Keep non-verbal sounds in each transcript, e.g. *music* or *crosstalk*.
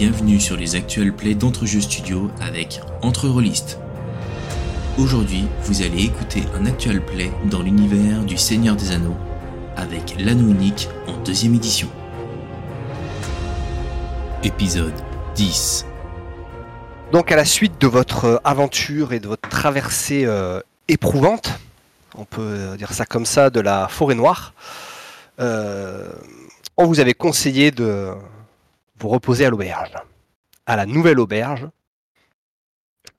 bienvenue sur les actuels plays d'Entrejeux Studio avec Entre Rollistes. Aujourd'hui, vous allez écouter un actual play dans l'univers du Seigneur des Anneaux avec l'anneau unique en deuxième édition. Épisode 10. Donc à la suite de votre aventure et de votre traversée euh, éprouvante, on peut dire ça comme ça, de la forêt noire, euh, on vous avait conseillé de vous reposer à l'auberge, à la nouvelle auberge,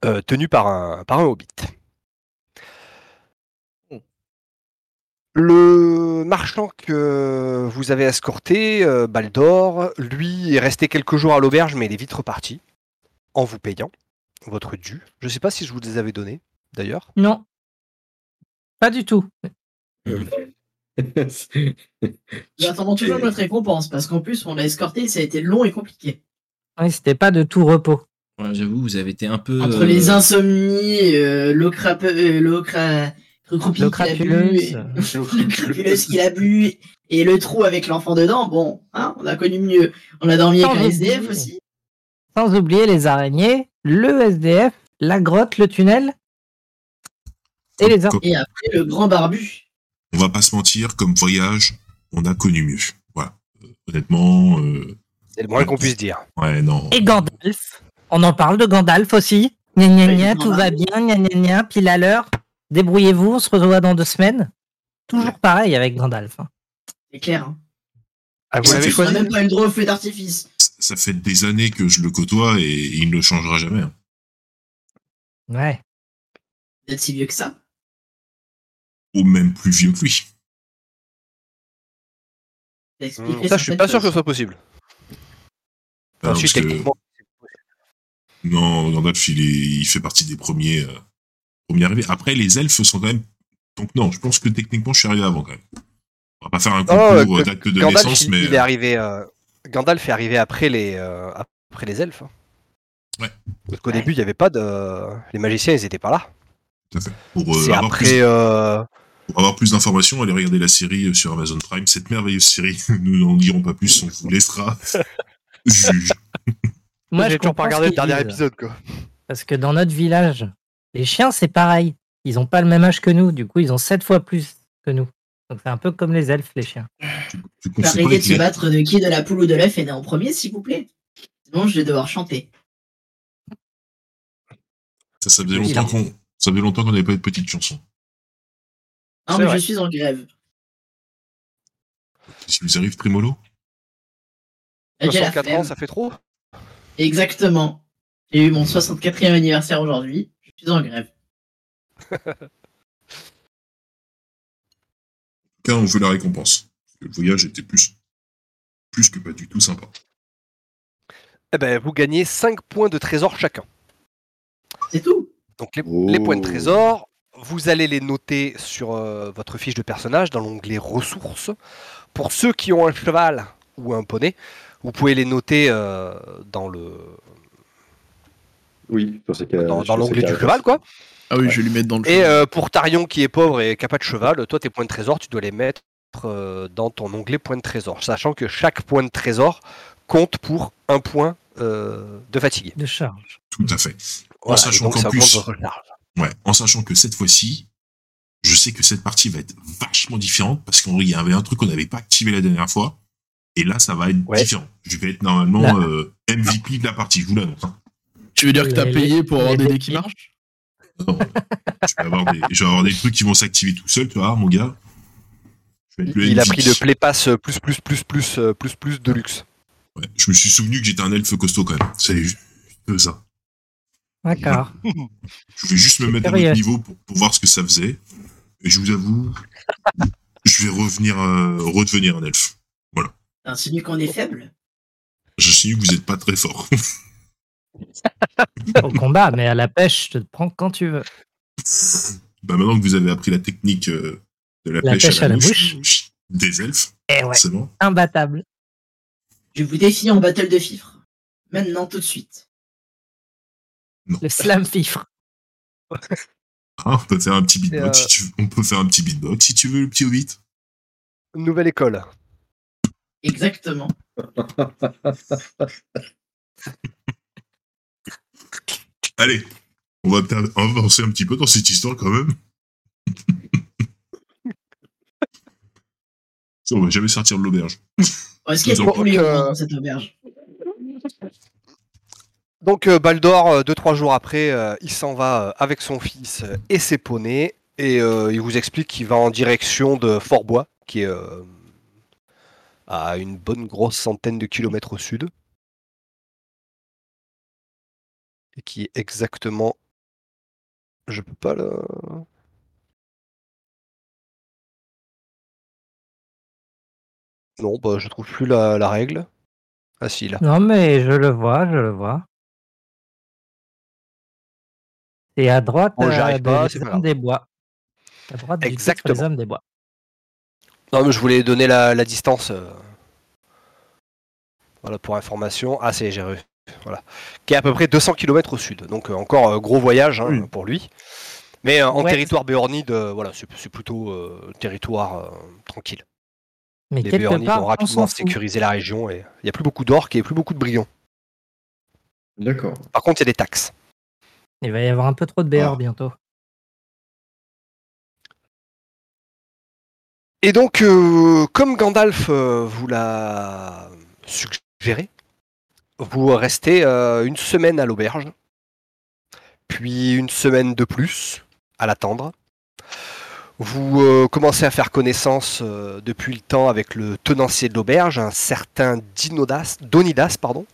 euh, tenue par un, par un hobbit. Le marchand que vous avez escorté, euh, Baldor, lui est resté quelques jours à l'auberge, mais il est vite reparti, en vous payant votre dû. Je ne sais pas si je vous les avais donnés, d'ailleurs. Non. Pas du tout. *laughs* Nous attendons toujours notre récompense parce qu'en plus, on l'a escorté, ça a été long et compliqué. Oui, c'était pas de tout repos. Ouais, J'avoue, vous avez été un peu. Entre euh, les insomnies, euh, l'eau crape- euh, l'eau cra- qu'il a bu, crapuleuse. le *laughs* crapuleuse qu'il a bu, et le trou avec l'enfant dedans, bon, hein, on a connu mieux. On a dormi avec un SDF aussi. Sans oublier les araignées, le SDF, la grotte, le tunnel et les Comme- Et après, le grand barbu. On va pas se mentir, comme voyage, on a connu mieux. Voilà. Euh, honnêtement, euh, C'est le moins qu'on puisse dire. ouais, non. Et Gandalf. On en parle de Gandalf aussi. Gna gna gna, tout va bien, gna gna gna, pile à l'heure. Débrouillez-vous, on se revoit dans deux semaines. Toujours pareil avec Gandalf. hein. C'est clair. Hein. Ah, vous l'avez on a choisi même pas eu le droit au feu d'artifice. Ça fait des années que je le côtoie et il ne le changera jamais. hein. Ouais. D'être si vieux que ça. Ou même plus vieux que lui. Hmm, Ça, je suis pas sûr que ce soit possible. Non, Ensuite, parce que- techniquement, non, Gandalf, il, est, il fait partie des premiers, euh, premiers arrivés. Après, les elfes sont quand même. Donc, non, je pense que techniquement, je suis arrivé avant quand même. On va pas faire un Oh, concours euh, euh, date de Gandalf, naissance, il, mais. il est arrivé. euh, Gandalf est arrivé après les, euh, après les elfes. hein. Ouais. Parce qu'au Ouais. début, il n'y avait pas de. Les magiciens, ils étaient pas là. Tout à fait. Pour, euh, C'est avoir, après. plus, euh, pour avoir plus d'informations, allez regarder la série euh, sur Amazon Prime. Cette merveilleuse série. *laughs* Nous n'en dirons pas plus, on vous laissera *laughs* juge. Moi, j'ai je toujours pas regardé le dernier épisode, quoi. Parce que dans notre village, les chiens, c'est pareil. Ils ont pas le même âge que nous. Du coup, ils ont sept fois plus que nous. Donc, c'est un peu comme les elfes, les chiens. Tu pas Arrêtez de se battre de qui de la poule ou de l'œuf est né en premier, s'il vous plaît. Sinon, je vais devoir chanter. Ça, ça faisait longtemps qu'on, ça faisait longtemps qu'on n'avait pas eu de petite chanson. Non, C'est mais vrai. je suis en grève. Qu'est-ce qui vous arrive, la 64 flemme. ans, ça fait trop. Exactement. J'ai eu mon 64e anniversaire aujourd'hui. Je suis en grève. Cas, on veut la récompense. Le voyage était plus, plus que pas du tout sympa. Eh ben, vous gagnez 5 points de trésor chacun. C'est tout. Donc les, Oh. les points de trésor, vous allez les noter sur euh, votre fiche de personnage dans l'onglet ressources. Pour ceux qui ont un cheval ou un poney, vous pouvez les noter euh, dans le Oui, sur ces cas- dans, l'onglet du cheval quoi. Ah oui, je vais lui mettre dans le Et euh, pour Tarion qui est pauvre et qui n'a pas de cheval, toi tes points de trésor, tu dois les mettre euh, dans ton onglet points de trésor, sachant que chaque point de trésor compte pour un point euh, de fatigue. De charge. Tout à fait. Voilà, et sachant qu'en plus-. Ouais, en sachant que cette fois-ci, je sais que cette partie va être vachement différente parce qu'il y avait un truc qu'on n'avait pas activé la dernière fois. Et là, ça va être Ouais. différent. Je vais être normalement euh, MVP de la partie, je vous l'annonce. hein. Tu veux dire que t'as payé pour avoir des dés qui marchent? Non, je, vais avoir des, je vais avoir des trucs qui vont s'activer tout seul, tu vois, mon gars. Je vais être le Il a pris le Play Pass euh, plus plus plus plus euh, plus plus de luxe. Ouais, je me suis souvenu que j'étais un elfe costaud quand même. C'est juste ça. D'accord. *laughs* Je voulais juste me mettre à votre niveau pour, pour voir ce que ça faisait. Et je vous avoue, je vais revenir, euh, redevenir un elfe. T'insinues qu'on est faible? J'insinue que vous n'êtes pas très fort. *laughs* Au combat, mais à la pêche, je te prends quand tu veux. bah maintenant que vous avez appris la technique euh, de la, La pêche, à la, mouche, mouche. des elfes, Eh ouais, c'est bon. imbattable. Je vous défie en battle de fifre. Maintenant, tout de suite. Le slam fifre. Hein, on peut faire un petit beatbox Et, euh, si tu veux. On peut faire un petit beatbox si tu veux, le petit hobbit. Nouvelle école. Exactement. *laughs* Allez, on va peut-être avancer un petit peu dans cette histoire quand même. *laughs* On va jamais sortir de l'auberge. Est-ce qu'il y a des euh, dans cette auberge? Donc euh, Baldor, euh, deux trois jours après, euh, il s'en va avec son fils et ses poneys et il vous explique qu'il va en direction de Fort-Bois, qui est à une bonne grosse centaine de kilomètres au sud et qui est exactement, je peux pas le. Non, bah je trouve plus la, la règle. Ah si là. Non, mais je le vois, je le vois. Et à droite, Bon, euh, pas, pas hommes des bois. À droite Exactement. les hommes des bois. Non, mais je voulais donner la, la distance. euh, Voilà, pour information. Ah, c'est re- Voilà. Qui est à peu près 200 km au sud. Donc, euh, encore euh, gros voyage hein, pour lui. Mais euh, en Ouais. territoire béornide, euh, voilà, c'est plutôt euh, territoire euh, tranquille. Mais Les béornides part, ont on rapidement sécurisé la région et il n'y a plus beaucoup d'orques et plus beaucoup de brigands. D'accord. Par contre, il y a des taxes. Il va y avoir un peu trop de BR Ah. bientôt. Et donc, euh, comme Gandalf euh, vous l'a suggéré, vous restez euh, une semaine à l'auberge, puis une semaine de plus à l'attendre. Vous commencez à faire connaissance depuis le temps avec le tenancier de l'auberge, un certain Dinodas, Donidas, pardon.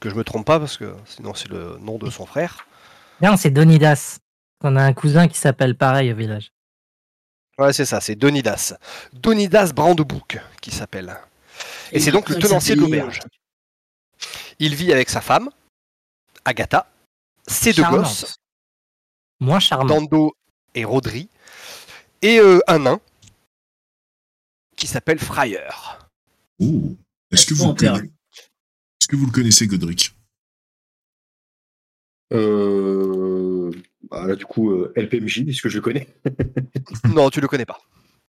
Que je me trompe pas parce que sinon c'est le nom de son frère. Non, c'est Donidas. On a un cousin qui s'appelle pareil au village. Ouais, c'est ça, c'est Donidas. Donidas Brandebook qui s'appelle. Et c'est donc le tenancier de l'auberge. Il vit avec sa femme, Agatha, ses deux Charmante. gosses, Moins charmant. Dando et Rodri, et euh, un nain qui s'appelle Fryer. Oh. Est-ce que, vous sont le en terre. conna- Est-ce que vous le connaissez, Godric? Euh... Bah, là, du coup, euh, LPMJ, est-ce que je le connais? *laughs* Non, tu le connais pas.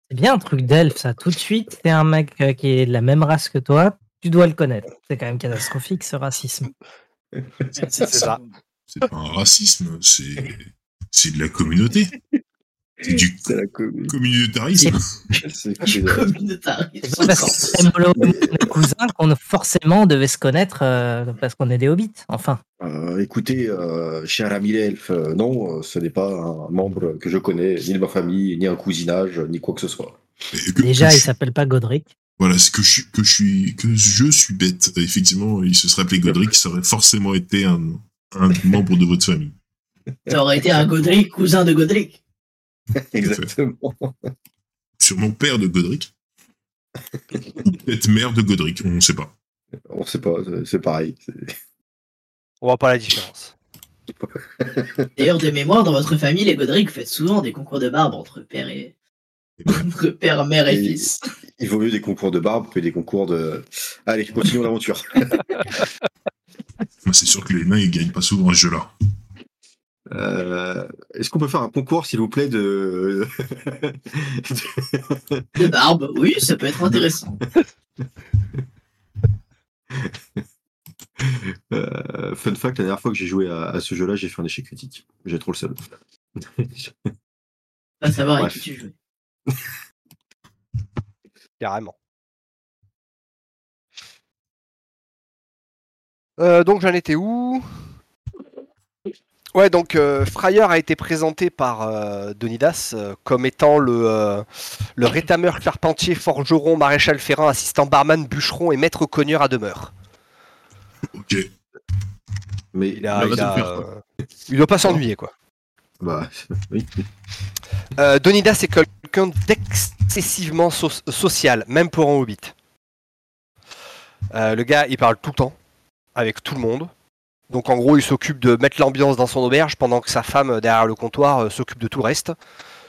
C'est bien un truc d'elfe, ça. Tout de suite, c'est un mec euh, qui est de la même race que toi. Tu dois le connaître. C'est quand même catastrophique, ce racisme. C'est ça. C'est pas un racisme, c'est c'est de la communauté. C'est du communautarisme. C'est Du que- communautarisme. Parce que et nos cousins qu'on forcément devait se connaître euh, parce qu'on est des hobbits. Enfin, Euh, écoutez, euh, cher ami l'elfe, euh, non, ce n'est pas un membre que je connais, ni de ma famille, ni un cousinage, ni quoi que ce soit. Et que- déjà, que il je- s'appelle pas Godric. Voilà, c'est que je, suis- que je suis que je suis bête. Effectivement, il se serait appelé Godric, ça aurait forcément été un, un membre de votre famille. Ça aurait été un Godric, cousin de Godric. *laughs* Exactement. Sûrement père de Godric. Ou Peut-être mère de Godric, on ne sait pas. On sait pas, c'est- pareil. On voit pas la différence. *laughs* D'ailleurs, de mémoire, dans votre famille, les Godric, faites souvent des concours de barbe entre père et Et ben, *laughs* entre père, mère et Et- fils. Il vaut mieux des concours de barbe que des concours de. Allez, continuons l'aventure. c'est sûr que les nains, ils gagnent pas souvent à ce jeu-là. Euh, Est-ce qu'on peut faire un concours, s'il vous plaît, de. De barbe, oui, ça peut être intéressant. *laughs* Euh, fun fact, la dernière fois que j'ai joué à, à ce jeu-là, j'ai fait un échec critique. J'ai trop le seul. *laughs* Pas savoir avec qui tu joues. *laughs* Carrément. Euh, donc j'en étais où? Ouais, donc euh, Fryer a été présenté par euh, Donidas euh, comme étant le, euh, le rétameur, charpentier, forgeron, maréchal ferrant, assistant barman, bûcheron et maître cogneur à demeure. Ok. Mais Il, a, Bah, il, a, faire, euh, il doit pas s'ennuyer quoi. bah, *laughs* oui. Euh, Donidas est quelqu'un d'excessivement so- social, même pour un hobbit. Euh, le gars, il parle tout le temps, avec tout le monde. Donc en gros, il s'occupe de mettre l'ambiance dans son auberge pendant que sa femme, derrière le comptoir, euh, s'occupe de tout le reste.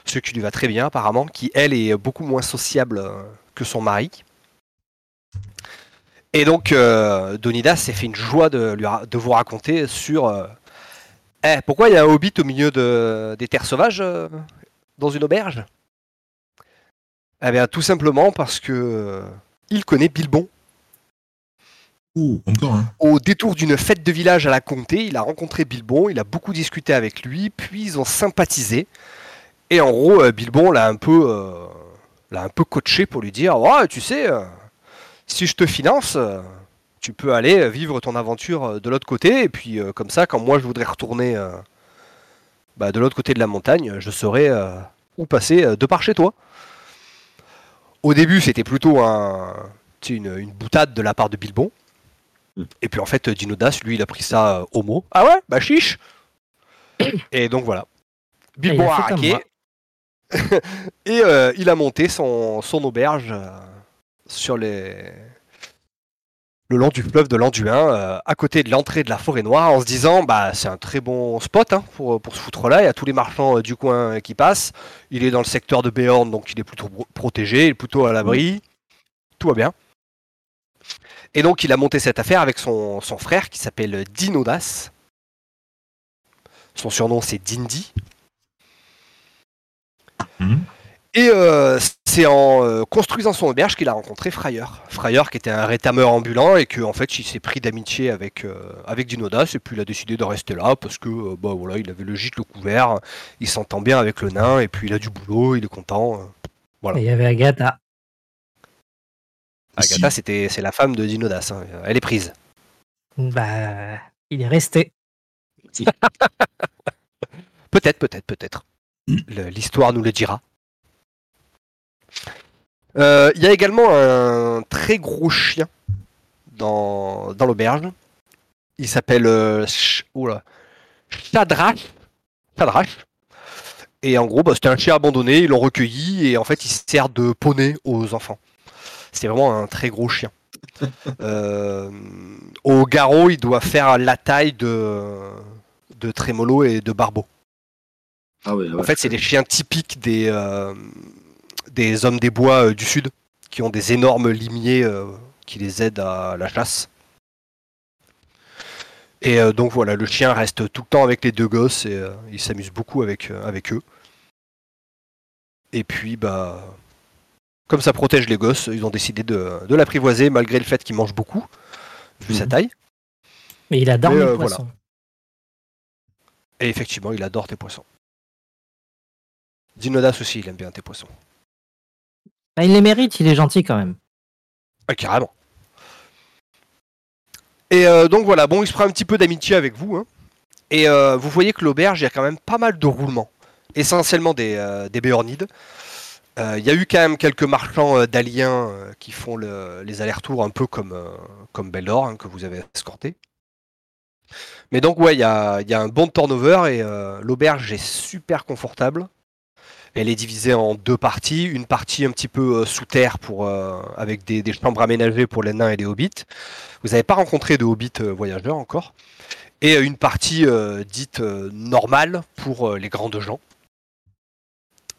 Ce qui lui va très bien apparemment, qui elle est beaucoup moins sociable euh, que son mari. Et donc euh, Donidas s'est fait une joie de, vous raconter sur... Eh, pourquoi il y a un hobbit au milieu de- des terres sauvages dans une auberge? Eh bien, tout simplement parce que il connaît Bilbon. Oh, un. Au détour d'une fête de village à la Comté, il a rencontré Bilbon, il a beaucoup discuté avec lui, puis ils ont sympathisé. Et en gros, euh, Bilbon l'a un peu, euh, l'a un peu coaché pour lui dire, ouais, tu sais, euh, si je te finance, tu peux aller vivre ton aventure de l'autre côté, et puis comme ça, quand moi je voudrais retourner bah, de l'autre côté de la montagne, je saurais où passer de par chez toi. Au début, c'était plutôt une boutade de la part de Bilbon. Et puis en fait, Dinodas, lui, il a pris ça euh, au mot. Ah ouais? Bah chiche *coughs* Et donc voilà. Bilbon il a raqué. *laughs* et euh, il a monté son, son auberge euh, sur les... le long du fleuve de l'Anduin, euh, à côté de l'entrée de la forêt noire, en se disant bah c'est un très bon spot hein, pour, pour se foutre là. Il y a tous les marchands euh, du coin qui passent. Il est dans le secteur de Béorn, donc il est plutôt pro- protégé, il est plutôt à l'abri. Tout va bien. Et donc il a monté cette affaire avec son, son frère qui s'appelle Dinodas. Son surnom c'est Dindy. Mhm. Et euh, c'est en euh, construisant son auberge qu'il a rencontré Fryer. Fryer qui était un rétameur ambulant et que en fait il s'est pris d'amitié avec, euh, avec Dinodas et puis il a décidé de rester là parce que euh, bah, voilà, il avait le gîte, le couvert, il s'entend bien avec le nain et puis il a du boulot, il est content. Voilà. Et il y avait Agatha. Agatha c'était c'est la femme de Dinodas, hein. elle est prise. Bah, il est resté. *laughs* Peut-être, peut-être, peut-être. Mm. Le- L'histoire nous le dira. Euh, Il y a également un très gros chien dans, dans l'auberge. Il s'appelle euh. Shadrach. Et en gros, bah, c'était un chien abandonné, ils l'ont recueilli et en fait, il sert de poney aux enfants. C'est vraiment un très gros chien. *laughs* Euh, au garrot, il doit faire la taille de, de Trémolo et de Barbeau. Ah ouais, En fait, c'est des chiens typiques des, euh, des hommes des bois euh, du sud, qui ont des énormes limiers qui les aident à la chasse. Et donc voilà, le chien reste tout le temps avec les deux gosses et il s'amuse beaucoup avec, avec eux. Et puis, bah, comme ça protège les gosses, ils ont décidé de, de l'apprivoiser malgré le fait qu'il mange beaucoup, vu sa Mhm. taille. Mais il adore les euh, poissons. Et effectivement, il adore tes poissons. Dinodas aussi, il aime bien tes poissons. Bah, il les mérite, il est gentil quand même. Ah, carrément. Et euh, donc voilà, bon, il se prend un petit peu d'amitié avec vous. hein. Et euh, vous voyez que l'auberge, il y a quand même pas mal de roulements. Essentiellement des, euh, des béornides. Euh, Il y a eu quand même quelques marchands euh, d'aliens euh, qui font le- les allers-retours un peu comme, comme hein, que vous avez escorté. Mais donc ouais, il y a, un bon turnover et l'auberge est super confortable. Elle est divisée en deux parties. Une partie un petit peu sous terre pour, avec des, des chambres aménagées pour les nains et les hobbits. Vous n'avez pas rencontré de hobbits voyageurs encore. Et une partie dite normale pour les grandes gens.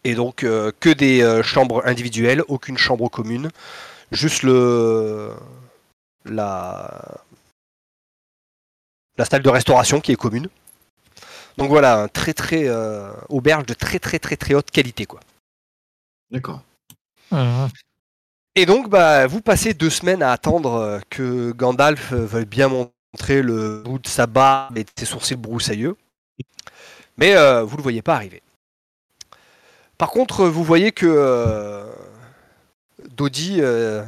Et donc euh, que des euh, chambres individuelles, aucune chambre commune. Juste le la la salle de restauration qui est commune. Donc voilà, un très très euh, auberge de très très très très haute qualité quoi. D'accord. Et donc, bah, vous passez deux semaines à attendre que Gandalf veuille bien montrer le bout de sa barbe et de ses sourcils broussailleux. Mais vous ne le voyez pas arriver. Par contre, vous voyez que euh, Dodi euh,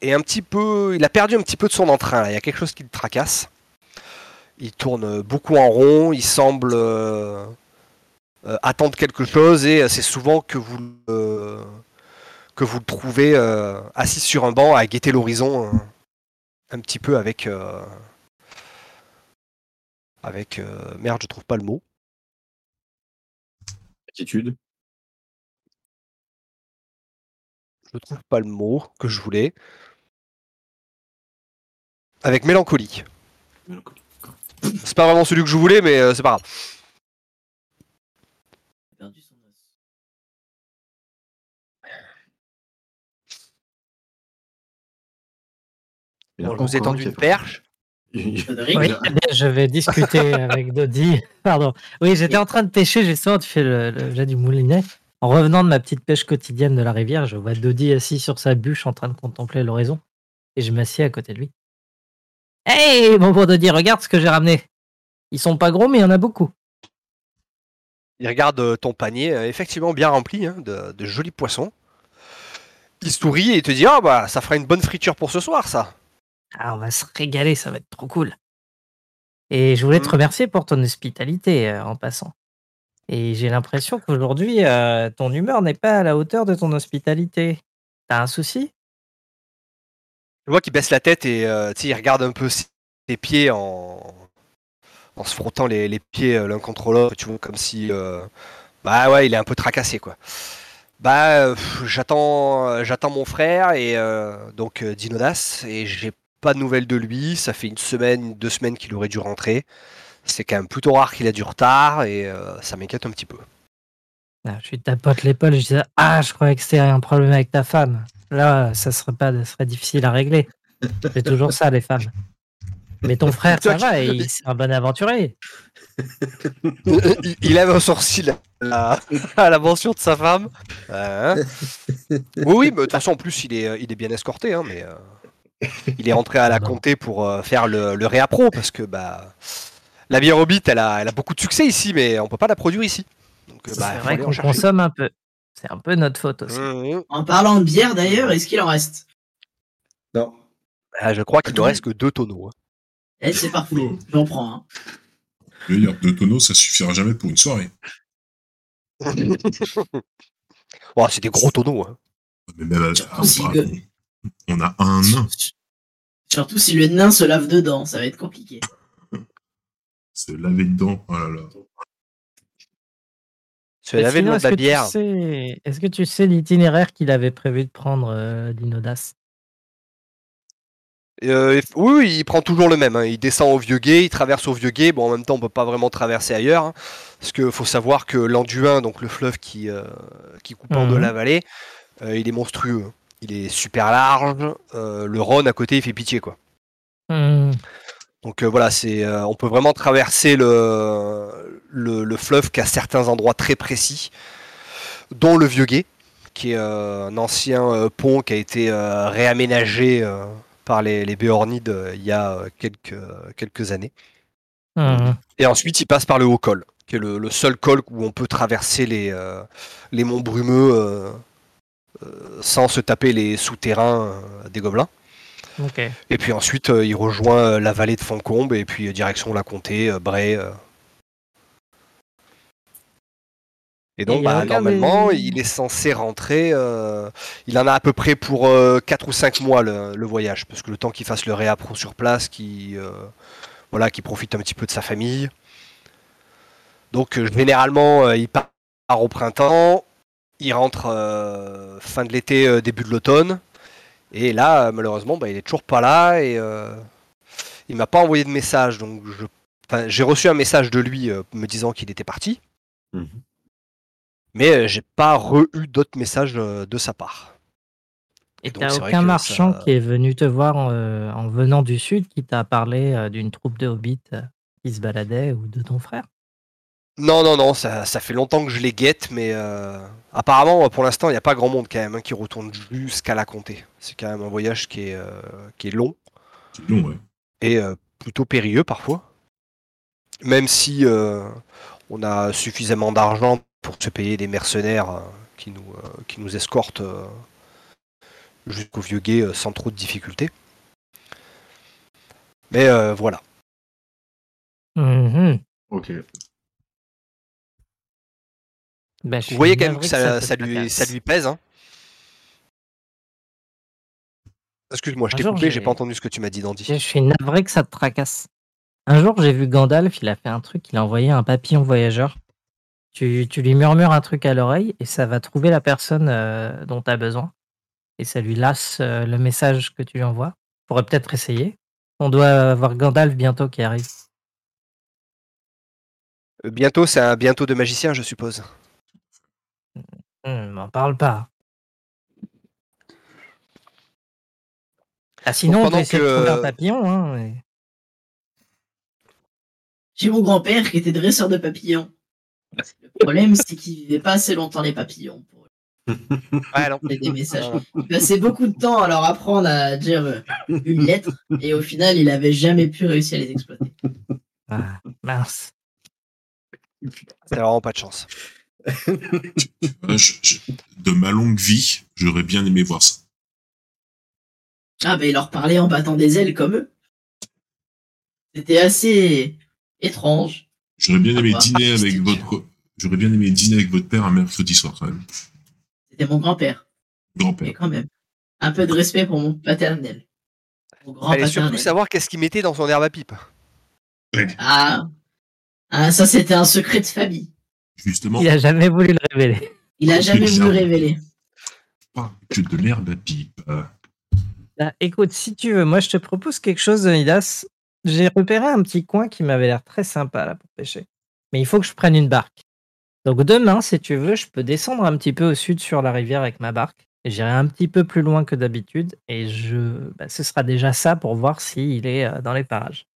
est un petit peu. Il a perdu un petit peu de son entrain. Il y a quelque chose qui le tracasse. Il tourne beaucoup en rond. Il semble euh, euh, attendre quelque chose et c'est souvent que vous le trouvez assis sur un banc à guetter l'horizon un petit peu avec avec merde je trouve pas le mot Attitude. Je trouve pas le mot que je voulais avec mélancolie c'est pas vraiment celui que je voulais mais euh, c'est pas grave perdu son os. Bon, je vous ai tendu une perche Oui, eh je vais discuter avec Dodi. *laughs* Pardon. Oui, j'étais en train de pêcher justement, tu fais le, le jet du moulinet. En revenant de ma petite pêche quotidienne de la rivière, je vois Dodi assis sur sa bûche en train de contempler l'horizon. Et je m'assieds à côté de lui. Hey, mon Dieu, regarde ce que j'ai ramené. Ils sont pas gros, mais il y en a beaucoup. Il regarde euh, ton panier, euh, effectivement bien rempli hein, de, de jolis poissons. Il sourit et te dit Ah bah ça fera une bonne friture pour ce soir ça. Ah, on va se régaler, ça va être trop cool. Et je voulais te Mm. remercier pour ton hospitalité euh, en passant. Et j'ai l'impression qu'aujourd'hui, euh, ton humeur n'est pas à la hauteur de ton hospitalité. T'as un souci? Je vois qu'il baisse la tête et euh, il regarde un peu ses pieds en, en se frottant les, pieds euh, l'un contre l'autre, tu vois, comme si. euh, bah ouais, il est un peu tracassé quoi. Bah, j'attends, j'attends mon frère et donc Dinodas et j'ai pas de nouvelles de lui. Ça fait une semaine, deux semaines qu'il aurait dû rentrer. C'est quand même plutôt rare qu'il a du retard et euh, ça m'inquiète un petit peu. Ah, Je lui tapote l'épaule et je disais Ah, je croyais que c'était un problème avec ta femme. Là, ça serait pas, ça serait difficile à régler. C'est toujours ça, les femmes. Mais ton frère, ça va, et c'est un bon aventurier. *laughs* il, il lève un sourcil à la, à la mention de sa femme. Hein oui, oui, mais de toute façon, en plus, il est, il est bien escorté, hein, mais euh, il est rentré à la comté pour euh, faire le, le réappro parce que bah, la bière Hobbit, elle a, elle a beaucoup de succès ici, mais on peut pas la produire ici. Donc, bah, c'est vrai qu'on consomme un peu. C'est un peu notre faute aussi. Mmh. En parlant de bière d'ailleurs, est-ce qu'il en reste? Non. Ah, je crois qu'il ne reste que deux tonneaux. hein. Eh, c'est parfait, j'en prends un. Je veux dire, deux tonneaux, ça suffira jamais pour une soirée. *laughs* Oh, c'est des gros tonneaux. hein. Mais même, euh, si on, on a un nain. Surtout si le nain se lave dedans, ça va être compliqué. Se laver dedans. Oh là là. Se laver Sinon, de est-ce la que tu bière. sais- Est-ce que tu sais l'itinéraire qu'il avait prévu de prendre, euh, Dinodas Euh, oui, oui, il prend toujours le même. hein. Il descend au vieux guet, il traverse au vieux guet. Bon, en même temps, on peut pas vraiment traverser ailleurs. hein, parce qu'il faut savoir que l'Anduin, donc le fleuve qui, euh, qui coupe en deux Mhm. la vallée, euh, il est monstrueux. hein. Il est super large. euh, le Rhône à côté, il fait pitié, quoi. Hmm, Donc euh, voilà, c'est, euh, on peut vraiment traverser le, le, le fleuve qu'à certains endroits très précis, dont le vieux guet, qui est euh, un ancien pont qui a été réaménagé par les, les Béornides il y a quelques, quelques années. hmm. Et ensuite, il passe par le haut col, qui est le, le seul col où on peut traverser les, les monts brumeux sans se taper les souterrains des gobelins. Et puis ensuite, euh, il rejoint euh, la vallée de Foncombe et puis euh, direction la comté, euh, Bray. euh. Et donc, Et bah, normalement, il est censé rentrer. euh, il en a à peu près pour 4 ou 5 mois le, le voyage, parce que le temps qu'il fasse le réappro sur place, qu'il euh, voilà, qu'il profite un petit peu de sa famille. Donc, euh, généralement, euh, il part au printemps, il rentre euh, fin de l'été, euh, début de l'automne. Et là, malheureusement, bah, il est toujours pas là et euh, il m'a pas envoyé de message. Donc, je, enfin, j'ai reçu un message de lui euh, me disant qu'il était parti, Mhm. mais euh, j'ai pas re-eu d'autres messages euh, de sa part. Et t'as aucun marchand ça- qui est venu te voir en, euh, en venant du sud qui t'a parlé euh, d'une troupe de hobbits qui se baladait ou de ton frère? Non, non, non, ça, ça fait longtemps que je les guette, mais euh, apparemment, pour l'instant, il n'y a pas grand monde quand même hein, qui retourne jusqu'à la comté. C'est quand même un voyage qui est, euh, qui est long. C'est long, ouais. et euh, plutôt périlleux parfois. Même si euh, on a suffisamment d'argent pour se payer des mercenaires euh, qui, nous, euh, qui nous escortent euh, jusqu'au vieux guet euh, sans trop de difficultés. Mais euh, voilà. Mhm. Ok. Bah, Vous voyez quand même que ça, lui, tracasse. ça lui pèse. Hein Excuse-moi, je t'ai coupé, j'ai pas entendu ce que tu m'as dit, Dandy. Je suis navré que ça te tracasse. Un jour, j'ai vu Gandalf, il a fait un truc, il a envoyé un papillon voyageur. Tu, tu lui murmures un truc à l'oreille et ça va trouver la personne euh, dont tu as besoin. Et ça lui lasse euh, le message que tu lui envoies. Pourrait peut-être essayer. On doit avoir Gandalf bientôt qui arrive. Euh, Bientôt, c'est un bientôt de magicien, je suppose. Hum, m'en parle pas. Ah, sinon, on pendant peut essayer de que, trouver un euh, papillon. Hein, mais- J'ai mon grand-père qui était dresseur de papillons. Le problème, c'est qu'il vivait pas assez longtemps les papillons. pour eux. *laughs* Ouais, des messages. Il passait beaucoup de temps à leur apprendre à dire euh, une lettre et au final, il avait jamais pu réussir à les exploiter. Ah, mince. C'est vraiment pas de chance. Euh, je- je- de ma longue vie, j'aurais bien aimé voir ça. Ah, bah, il leur parlait en battant des ailes comme eux. C'était assez étrange. J'aurais bien aimé Ah, dîner avec votre. J'aurais bien aimé dîner avec votre père un mercredi soir quand même. C'était mon grand-père. Mais Grand-père. quand même, un peu de respect pour mon paternel. Mon grand Fallait surtout savoir qu'est-ce qu'il mettait dans son herbe à pipe. Ah. ah, ça c'était un secret de famille. Justement, Il a jamais voulu le révéler. Il a jamais voulu bizarre. révéler. pas que de l'herbe à pipe. Bah, écoute, si tu veux, moi je te propose quelque chose, Idas. J'ai repéré un petit coin qui m'avait l'air très sympa là pour pêcher. Mais il faut que je prenne une barque. Donc demain, si tu veux, je peux descendre un petit peu au sud sur la rivière avec ma barque. Et J'irai un petit peu plus loin que d'habitude. Et je, bah, ce sera déjà ça pour voir s'il est euh, dans les parages.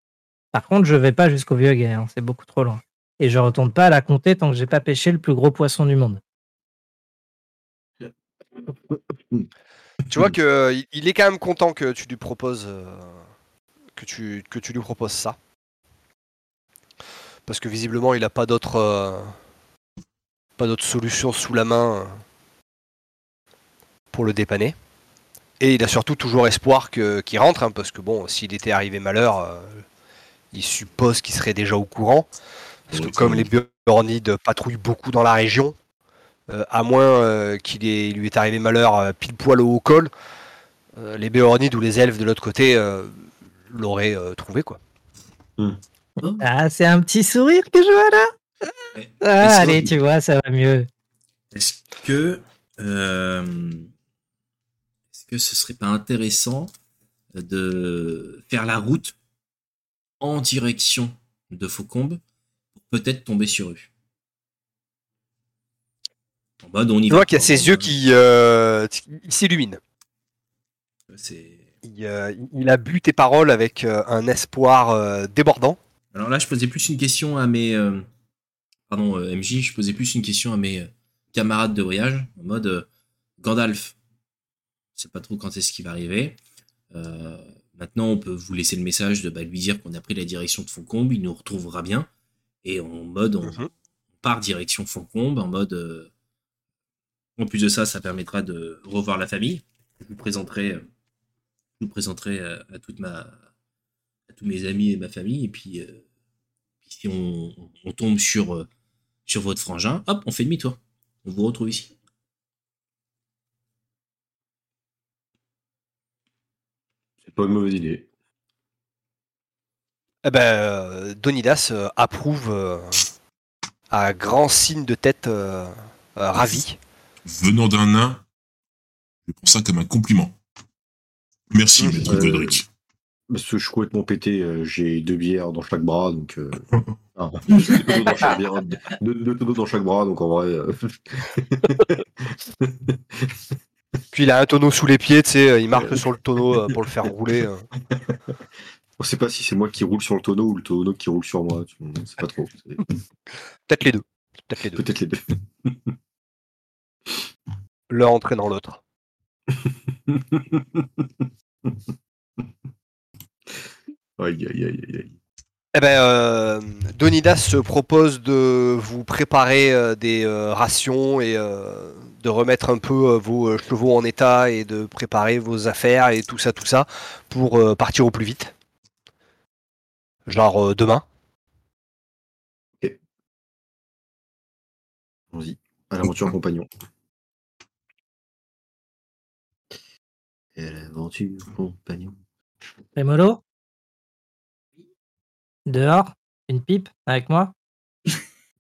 Par contre, je vais pas jusqu'au vieux guet, hein, c'est beaucoup trop loin. Et je retourne pas à la comté tant que j'ai pas pêché le plus gros poisson du monde. Tu vois que euh, il- est quand même content que tu lui proposes euh, que tu lui proposes ça. Parce que visiblement, il a pas d'autre euh, pas d'autre solution sous la main pour le dépanner. Et il a surtout toujours espoir qu'il rentre, hein, parce que bon, s'il était arrivé malheur, il suppose qu'il serait déjà au courant. Parce que comme les Bjornides patrouillent beaucoup dans la région, euh, à moins euh, qu'il lui est arrivé malheur euh, pile poil au haut col, euh, les Béornides ou les elfes de l'autre côté euh, l'auraient euh, trouvé quoi. Ah, c'est un petit sourire que je vois là? Ah, allez, tu vois, ça va mieux. Est-ce que euh, est-ce que ce serait pas intéressant de faire la route en direction de Faucombe? Pour peut-être tomber sur eux En mode on y vois qu'il y a ses yeux qui euh, il s'illuminent. Il, euh, il a bu tes paroles avec euh, un espoir euh, débordant. Alors là, je posais plus une question à mes euh, pardon euh, MJ, je posais plus une question à mes euh, camarades de voyage en mode euh, Gandalf. Je sais pas trop quand est-ce qu'il va arriver. Euh, maintenant, on peut vous laisser le message de bah, lui dire qu'on a pris la direction de Foncombe, il nous retrouvera bien. Et en mode, on, on part direction Foncombe, en mode. euh, en plus de ça, ça permettra de revoir la famille. Je vous présenterai, euh, je vous présenterai euh, à toute ma, à tous mes amis et ma famille. Et puis, euh, puis si on, on tombe sur, sur votre frangin, hop, on fait demi-tour. On vous retrouve ici. C'est pas une mauvaise idée. Eh ben, euh, Donidas euh, approuve euh, à grand signe de tête euh, euh, ravi. venant d'un nain, je prends ça comme un compliment. Merci, Mmh. maître Euh, Godric. Parce que je suis complètement pété, j'ai deux bières dans chaque bras, donc. Euh... *laughs* ah, *laughs* deux tonneaux dans chaque bière- deux- deux tonneaux dans chaque bras, donc en vrai. euh, *laughs* Puis il a un tonneau sous les pieds, tu sais, il marque sur le tonneau pour le faire rouler. On sait pas si c'est moi qui roule sur le tonneau ou le tonneau qui roule sur moi. On sait pas trop. *laughs* Peut-être les deux. Peut-être les deux. Peut-être les deux. *laughs* L'un entraînant l'autre. *laughs* Aïe, aïe, aïe, aïe. Eh ben, euh, Donidas se propose de vous préparer euh, des euh, rations et de remettre un peu vos chevaux en état et de préparer vos affaires et tout ça, tout ça pour partir au plus vite. Genre euh, demain. Allons-y. À l'aventure compagnon. Et à l'aventure compagnon. Rémolo Dehors? Une pipe? Avec moi?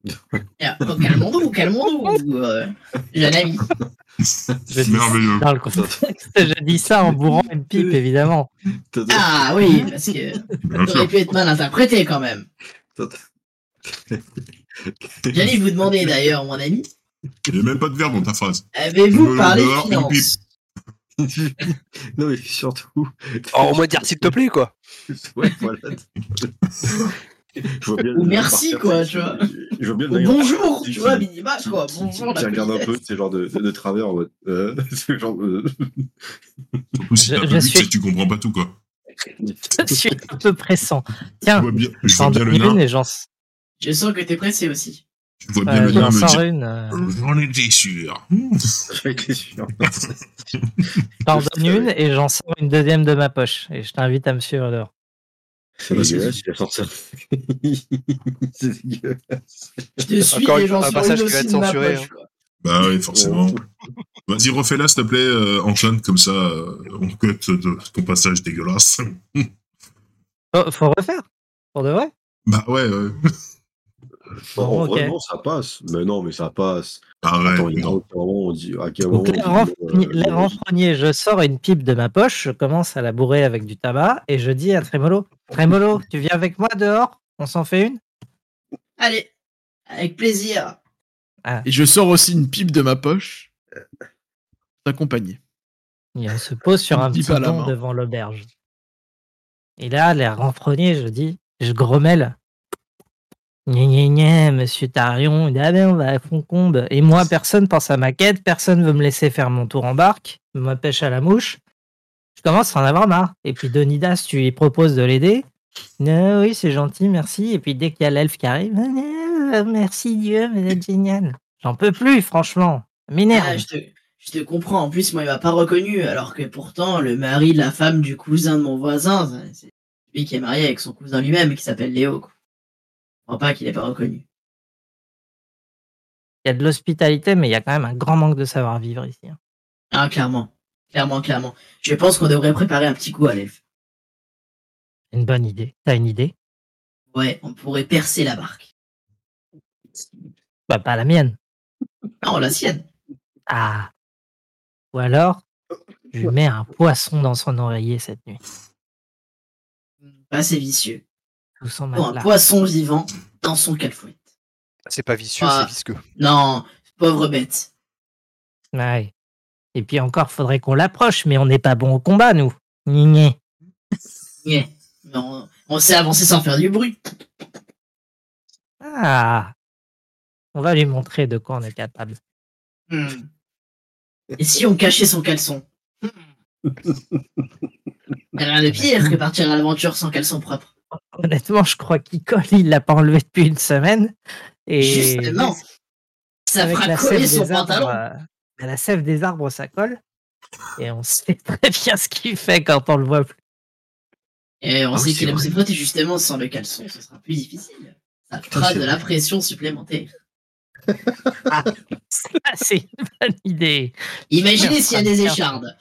*laughs* calmons-nous, calmons-nous, euh, jeune ami. Je dis Merveilleux. Dans le contexte, *laughs* je dis ça en bourrant une pipe, *laughs* évidemment. Ah oui, parce que ça aurait pu être mal interprété quand même. J'allais vous demander d'ailleurs, mon ami, Il n'y a même pas de verbe dans ta phrase. avez-vous parlé dehors, une finance non, mais surtout. Oh, au moins dire s'il te plaît, quoi. Ouais, voilà. Je vois bien Ou merci, partir, quoi, tu vois. Je vois bien bonjour, tu vois, minima, quoi. Bonjour, qui regarde un peu, c'est genre de, de travers. Euh, *laughs* c'est genre. euh, Surtout si Je- t'as pas vu, tu comprends pas tout, quoi. Je suis un peu pressant. Je Tiens, vois bien, je vois j'en bien le donne une nain, et j'en Je sens que t'es pressé aussi. je vois bien euh, le nain j'en me sors dire. une. euh, J'en étais sûr. *laughs* J'en étais sûr. J'en donne une et j'en sors une deuxième de ma poche. Et je t'invite à me suivre dehors. C'est dégueulasse, il a sorti ça. c'est dégueulasse. *laughs* Je te suis Encore une- j'en un passage qui va être censuré, hein. Bah oui, forcément. Vas-y, refais-la, s'il te plaît, euh, Antoine, comme ça, euh, on cut de ton passage dégueulasse. Oh, faut refaire. Pour de vrai Bah ouais, ouais. Non, ça passe. Mais non, mais ça passe. Arrête, Attends, non. on dit. À quel Donc moment. là, on dit, renfrogné- euh, euh, je sors une pipe de ma poche, je commence à la bourrer avec du tabac et je dis à Trémolo Trémolo, tu viens avec moi dehors? On s'en fait une? Allez, avec plaisir. Et je sors aussi une pipe de ma poche. T'accompagner. Et on se pose sur un petit banc devant l'auberge. Et là, l'air renfrogné, je dis, je grommelle. Gna gna gna, monsieur Tarion, il dit, ah ben on va à Foncombe. Et moi, personne pense à ma quête, personne veut me laisser faire mon tour en barque, ma pêche à la mouche. Je commence à en avoir marre. Et puis Donidas, tu lui proposes de l'aider. Non, oui, c'est gentil, merci. Et puis dès qu'il y a l'elfe qui arrive, Ah, merci Dieu, vous êtes génial. J'en peux plus, franchement. M'énerve. Ah, je, te, je te comprends. En plus, moi, il m'a pas reconnu. Alors que pourtant, le mari de la femme du cousin de mon voisin, c'est lui qui est marié avec son cousin lui-même, qui s'appelle Léo. Quoi. Je comprends pas qu'il ait pas reconnu. Il y a de l'hospitalité, mais il y a quand même un grand manque de savoir-vivre ici. hein. Ah, clairement. Clairement, clairement. Je pense qu'on devrait préparer un petit coup à l'elfe. Une bonne idée. T'as une idée? Ouais, on pourrait percer la barque. Bah, pas la mienne. Non, la sienne. Ah. Ou alors, je mets un poisson dans son oreiller cette nuit. Pas assez vicieux. Non, un poisson vivant dans son calfouette. C'est pas vicieux, Ah. c'est visqueux. Non, pauvre bête. Ouais. Et puis encore, faudrait qu'on l'approche, mais on n'est pas bon au combat, nous. Yeah. Mais on, on sait avancer sans faire du bruit. Ah. On va lui montrer de quoi on est capable. Hmm. Et si on cachait son caleçon? *laughs* Rien de pire que partir à l'aventure sans caleçon propre. Honnêtement, je crois qu'il colle, il l'a pas enlevé depuis une semaine. Et Justement, ça avec fera la coller sève son arbres, pantalon. euh, la sève des arbres, ça colle. Et on sait *laughs* très bien ce qu'il fait quand on le voit plus. Et on Ah sait oui, qu'il c'est aime vrai. se frotter justement sans le caleçon, ce sera plus difficile. Ça Ah, fera de vrai. la pression supplémentaire. Ça, c'est une bonne idée. Imaginez s'il y a des Bien. échardes.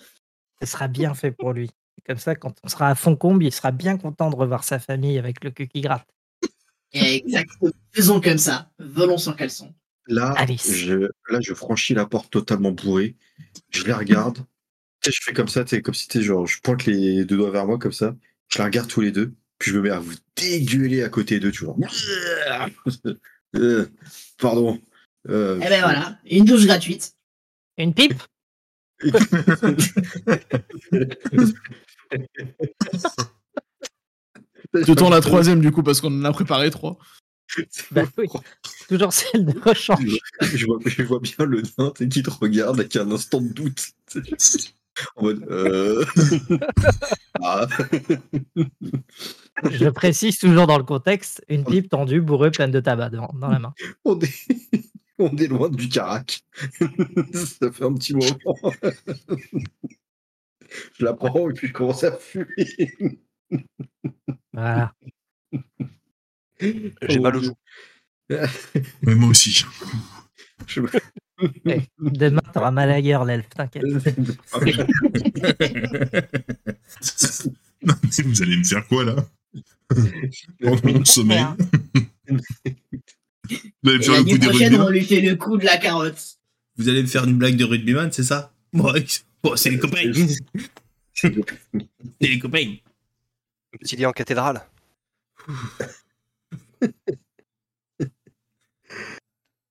Ce sera bien fait pour lui. Comme ça, quand on sera à Foncombe, il sera bien content de revoir sa famille avec le cul qui gratte. Exactement. Faisons comme ça. Volons sans caleçon. Là, Alice. je, là, je franchis la porte totalement bourrée. Je les regarde. Tu sais, je fais comme ça, comme si sais, genre, je pointe les deux doigts vers moi comme ça. Je la regarde tous les deux. Puis je me mets à vous dégueuler à côté d'eux, tu vois. *laughs* Euh, pardon. Euh, Eh ben voilà, une douche gratuite. Une pipe *laughs* Je tourne la troisième du coup parce qu'on en a préparé trois. Bah oui. Toujours celle de rechange. je, vois, je vois bien le nain qui te regarde avec un instant de doute. *laughs* En mode. Euh... ah. *laughs* Je précise toujours dans le contexte, une pipe tendue, bourrée, pleine de tabac dans, dans la main. on, est... *laughs* on est loin du carac. *laughs* Ça fait un petit moment. *laughs* je la prends et puis je commence à fumer. Voilà. J'ai mal au joue. Mais moi aussi. Je... Eh, demain, t'auras mal ailleurs, l'elfe, t'inquiète. Non, mais vous allez me faire quoi là? Pendant mon sommeil. Vous allez me faire le coup des on lui fait le coup de la carotte. Vous allez me faire une blague de rugbyman, c'est ça? *laughs* Bon, c'est les copains. c'est les copains. Un petit lit en cathédrale.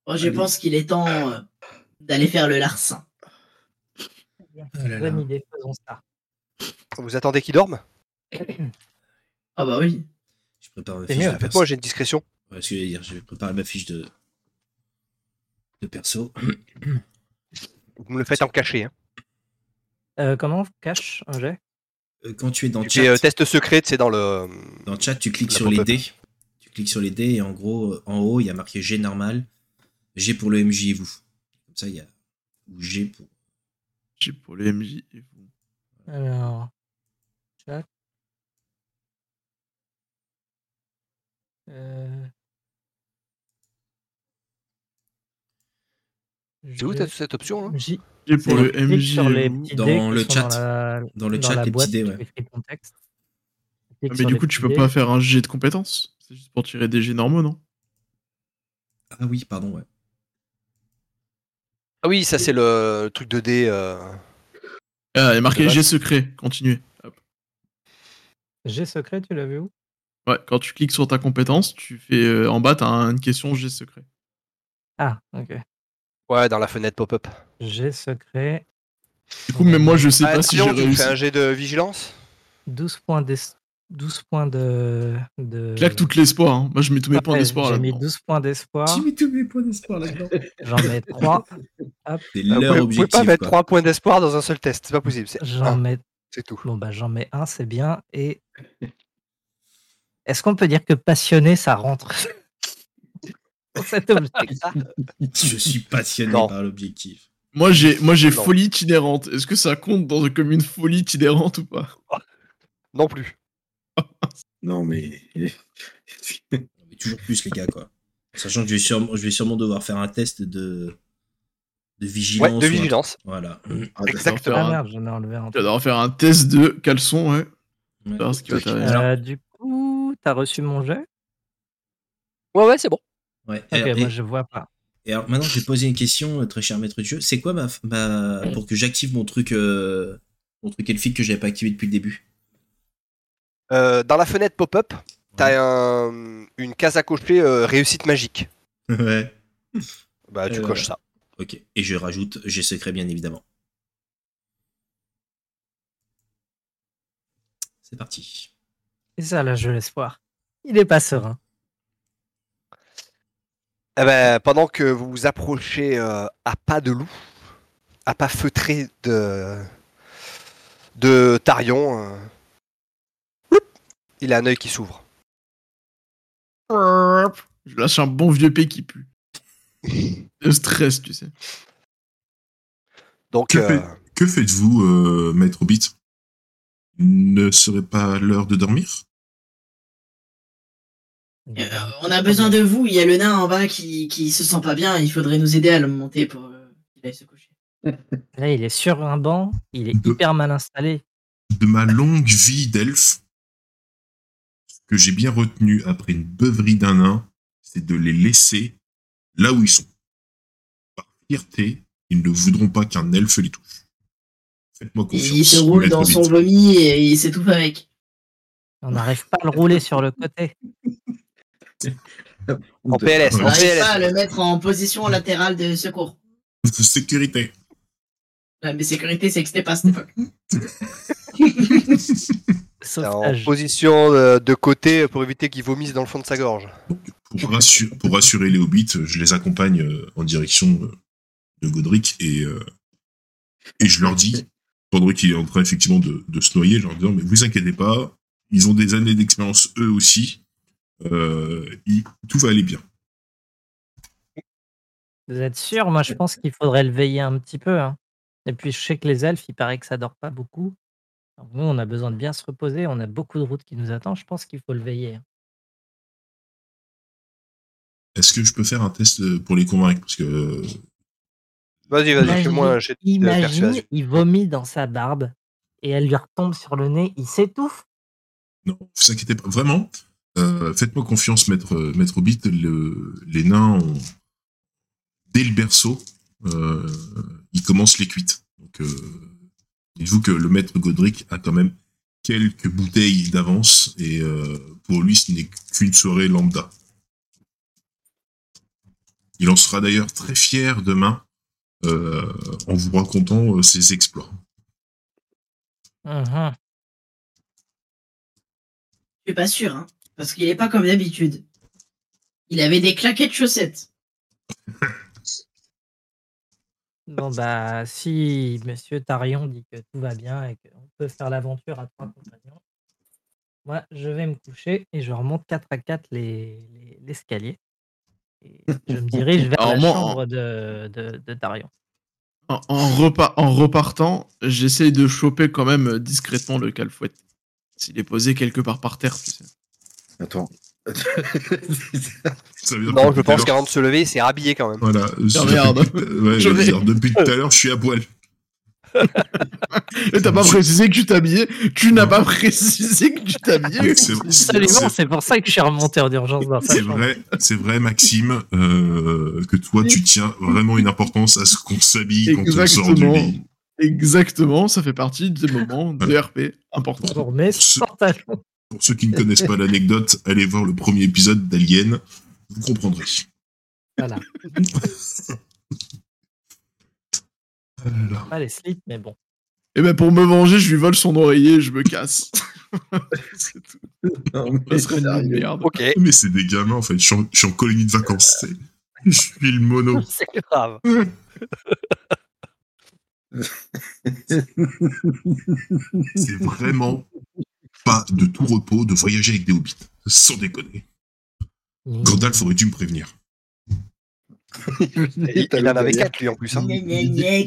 Bon, je pense qu'il est temps euh, d'aller faire le larcin. Oh là là. Bonne idée, faisons ça. Vous attendez qu'il dorme? Ah bah oui. Je prépare fiche perso. Faites-moi, j'ai une discrétion. Ouais, ce que je vais dire, je vais préparer ma fiche de, de perso. Vous me le faites en cachet. Hein. Euh, comment? Cache un jet? Euh, Quand tu es dans le chat, euh, test secret, c'est dans le. dans le chat, tu cliques sur les dés. Tu cliques sur les dés et en gros, en haut, il y a marqué G normal, G pour le MJ et vous. Comme ça, il y a ou G pour. J'ai pour les MJ et vous. Alors. Chat. Euh... C'est où t'as cette option là? J. J'ai pour le MJ sur et les vous. petits Dans dés le chat. Dans la, Dans le dans chat, les boîte petits dés, ouais. Ah, mais du coup, tu peux pas faire un jet de compétences? C'est juste pour tirer des jets normaux, non? Ah oui, pardon, ouais. Ah oui, ça c'est le, le truc de dé. euh, Ah, il a marqué jet secret. Continuez. G secret, tu l'as vu où? Ouais, quand tu cliques sur ta compétence, tu fais euh, en bas, t'as un- une question jet secret. Ah, ok. Ouais, dans la fenêtre pop-up. G secret, Du coup, même moi, je sais Ah, pas si j'ai tu réussi. fais un jet de vigilance 12 points d'es- 12 points de. de... Claque tout l'espoir. Hein. Moi, je mets tous mes points d'espoir J'ai mis 12 points d'espoir. J'ai mis tous mes points d'espoir là-dedans. *laughs* J'en mets 3. C'est Vous leur pouvez- vous pouvez objectif. pas mettre quoi. 3 points d'espoir dans un seul test, c'est pas possible. C'est J'en mets. c'est tout. Bon, bah, j'en mets un, c'est bien. Et. Est-ce qu'on peut dire que passionné, ça rentre? Cet objectif *laughs* Je suis passionné Non. par l'objectif. Moi, j'ai, moi, j'ai folie itinérante. Est-ce que ça compte dans, comme une folie itinérante ou pas? *laughs* Non plus. *laughs* Non, mais. Mais toujours plus, les gars, quoi. Sachant que je vais sûrement, je vais sûrement devoir faire un test de, de vigilance. Ouais, de un- vigilance. Voilà. Ah. Exactement. Ah merde, j'en ai enlevé un. Tu vas devoir faire un test de caleçon, ouais. Ouais. Voir ce qui va Ok. t'arriver. Euh, du coup, t'as reçu mon jet Ouais, ouais, c'est bon. Ouais. Ok, Et, moi et- je vois pas. et alors maintenant, je vais poser une question, euh, très cher maître de jeu. C'est quoi ma, ma pour que j'active mon truc, euh, mon truc elfique que j'avais pas activé depuis le début? Euh, dans la fenêtre pop-up, t'as un- une case à cocher euh, réussite magique. *laughs* Ouais. Bah, tu Euh, coches ça. Ok. Et je rajoute G secret, bien évidemment. C'est parti. C'est ça, là, je l'espoir. Il est pas serein. Eh ben, pendant que vous vous approchez euh, à pas de loup, à pas feutré de, de Tarion, euh, il a un œil qui s'ouvre. Je lâche un bon vieux P qui pue. *laughs* Le stress, tu sais. Donc, Que, euh, fait- que faites-vous, euh, maître Hobbit? Ne serait pas l'heure de dormir? Euh, on a besoin de vous. Il y a le nain en bas qui, qui se sent pas bien. Il faudrait nous aider à le monter pour euh, qu'il aille se coucher. *laughs* Là, il est sur un banc, il est De- hyper mal installé. De ma longue vie d'elfe, ce que j'ai bien retenu après une beuverie d'un nain, c'est de les laisser là où ils sont. Par fierté, ils ne voudront pas qu'un elfe les touche. Faites-moi Et confiance. il se roule dans son vomi et il s'étouffe avec. On n'arrive pas à le rouler sur le côté. *laughs* en PLS, On n'arrive pas à le mettre en position latérale de secours. Sécurité. Ouais, mais sécurité, c'est que c'était pas à cette époque. En position euh, de côté pour éviter qu'il vomisse dans le fond de sa gorge. Pour, rassurer, pour rassurer les hobbits, je les accompagne euh, en direction euh, de Godric et, euh, et je leur dis, pendant qu'il est en train effectivement de, de se noyer, je leur dis mais vous inquiétez pas, ils ont des années d'expérience eux aussi, euh, tout va aller bien. Vous êtes sûr? Moi, je pense qu'il faudrait le veiller un petit peu. hein. Et puis, je sais que les elfes, il paraît que ça dort pas beaucoup. Alors, nous, on a besoin de bien se reposer. On a beaucoup de routes qui nous attendent. Je pense qu'il faut le veiller. hein. Est-ce que je peux faire un test euh, pour les convaincre? Parce que euh, Vas-y, vas-y, Imagine- fais-moi un jet de Imagine, il vomit dans sa barbe et elle lui retombe sur le nez. Il s'étouffe? non, vous inquiétez pas, vraiment, euh, faites-moi confiance, maître, maître Hobbit, le- les nains ont, dès le berceau, euh, ils commencent les cuites. Donc, euh, dites-vous que le maître Godric a quand même quelques bouteilles d'avance et euh, pour lui, ce n'est qu'une soirée lambda. Il en sera d'ailleurs très fier demain euh, en vous racontant euh, ses exploits. Mhm. Je suis pas sûr. Hein. Parce qu'il est pas comme d'habitude. Il avait des claquettes chaussettes. *laughs* Bon, bah, si Monsieur Tarion dit que tout va bien et qu'on peut faire l'aventure à trois compagnons, moi, je vais me coucher et je remonte 4 à 4 les- les- l'escalier. Et je me dirige vers Alors la moi, chambre de, de, de Tarion. En, en repa- en repartant, j'essaye de choper quand même discrètement le calfouette. S'il est posé quelque part par terre, tu sais. Attends. *laughs* Ça veut dire Non, je pense qu'avant de se lever, il s'est rhabillé quand même. Voilà. Ah, merde. Ouais, *laughs* Je veux vais- dire, depuis tout à l'heure, je suis à poil. Et t'as pas précisé que tu t'habillais Tu n'as pas précisé que tu t'habillais C'est- Absolument, c'est pour ça que je suis remonté en urgence C'est vrai, c'est vrai, Maxime, euh, que toi, tu tiens vraiment une importance à ce qu'on s'habille quand on sort du Exactement. lit. Exactement, ça fait partie des moments de RP importants. Pour mes Ce- pantalons. Pour ceux qui ne connaissent pas l'anecdote, allez voir le premier épisode d'Alien, vous comprendrez. Voilà. Voilà. Pas les slips, mais bon. Et ben pour me venger, je lui vole son oreiller et je me casse. C'est tout. Non, mais merde. C'est des gamins, en fait. Je suis en, je suis en colonie de vacances. c'est- Je suis le mono. *laughs* c'est grave. C'est vraiment pas de tout repos de voyager avec des hobbits. Sans déconner. Gandalf aurait dû me prévenir. *laughs* Il, il en avait 4 lui en plus. hein.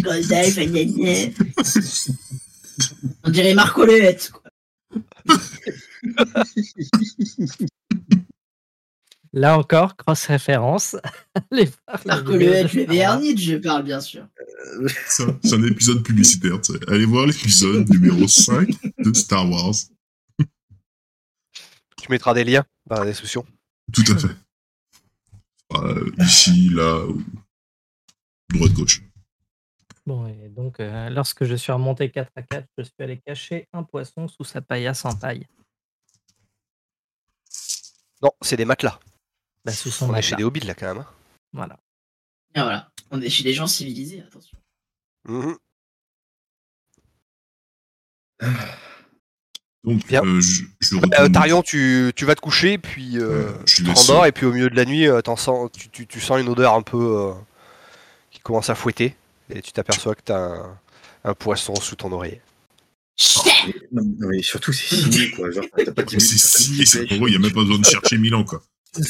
Gandalf. On dirait Marco Lehette. quoi. *laughs* Là encore, voir la Marco vidéo Lehette, de le Sarah. Béarnide, je parle bien sûr. C'est un, c'est un épisode publicitaire. tu sais. Allez voir l'épisode numéro 5 de Star Wars. Tu mettras des liens dans la description. Tout à fait. Euh, ici, là, ou droite, gauche. Bon, et donc, euh, lorsque je suis remonté 4 à 4, je suis allé cacher un poisson sous sa paillasse en paille. Non, c'est des matelas. Bah, sous son On est chez des hobbits là quand même. hein. Voilà. Et voilà, on est chez des gens civilisés, attention. Mhm. Donc, Bien. euh, je, je Euh, retourne. Tarion, tu, tu vas te coucher, puis euh, Euh, je tu te te laisse. rendors, et puis au milieu de la nuit, euh, t'en sens, tu, tu- tu sens une odeur un peu euh, qui commence à fouetter, et tu t'aperçois que t'as un, un poisson sous ton oreiller. Mais- non, mais surtout, c'est signé, quoi. Genre, t'as pas dit *laughs* C'est signé, c'est pour eux, il n'y a même pas besoin de chercher mille ans, quoi. *laughs*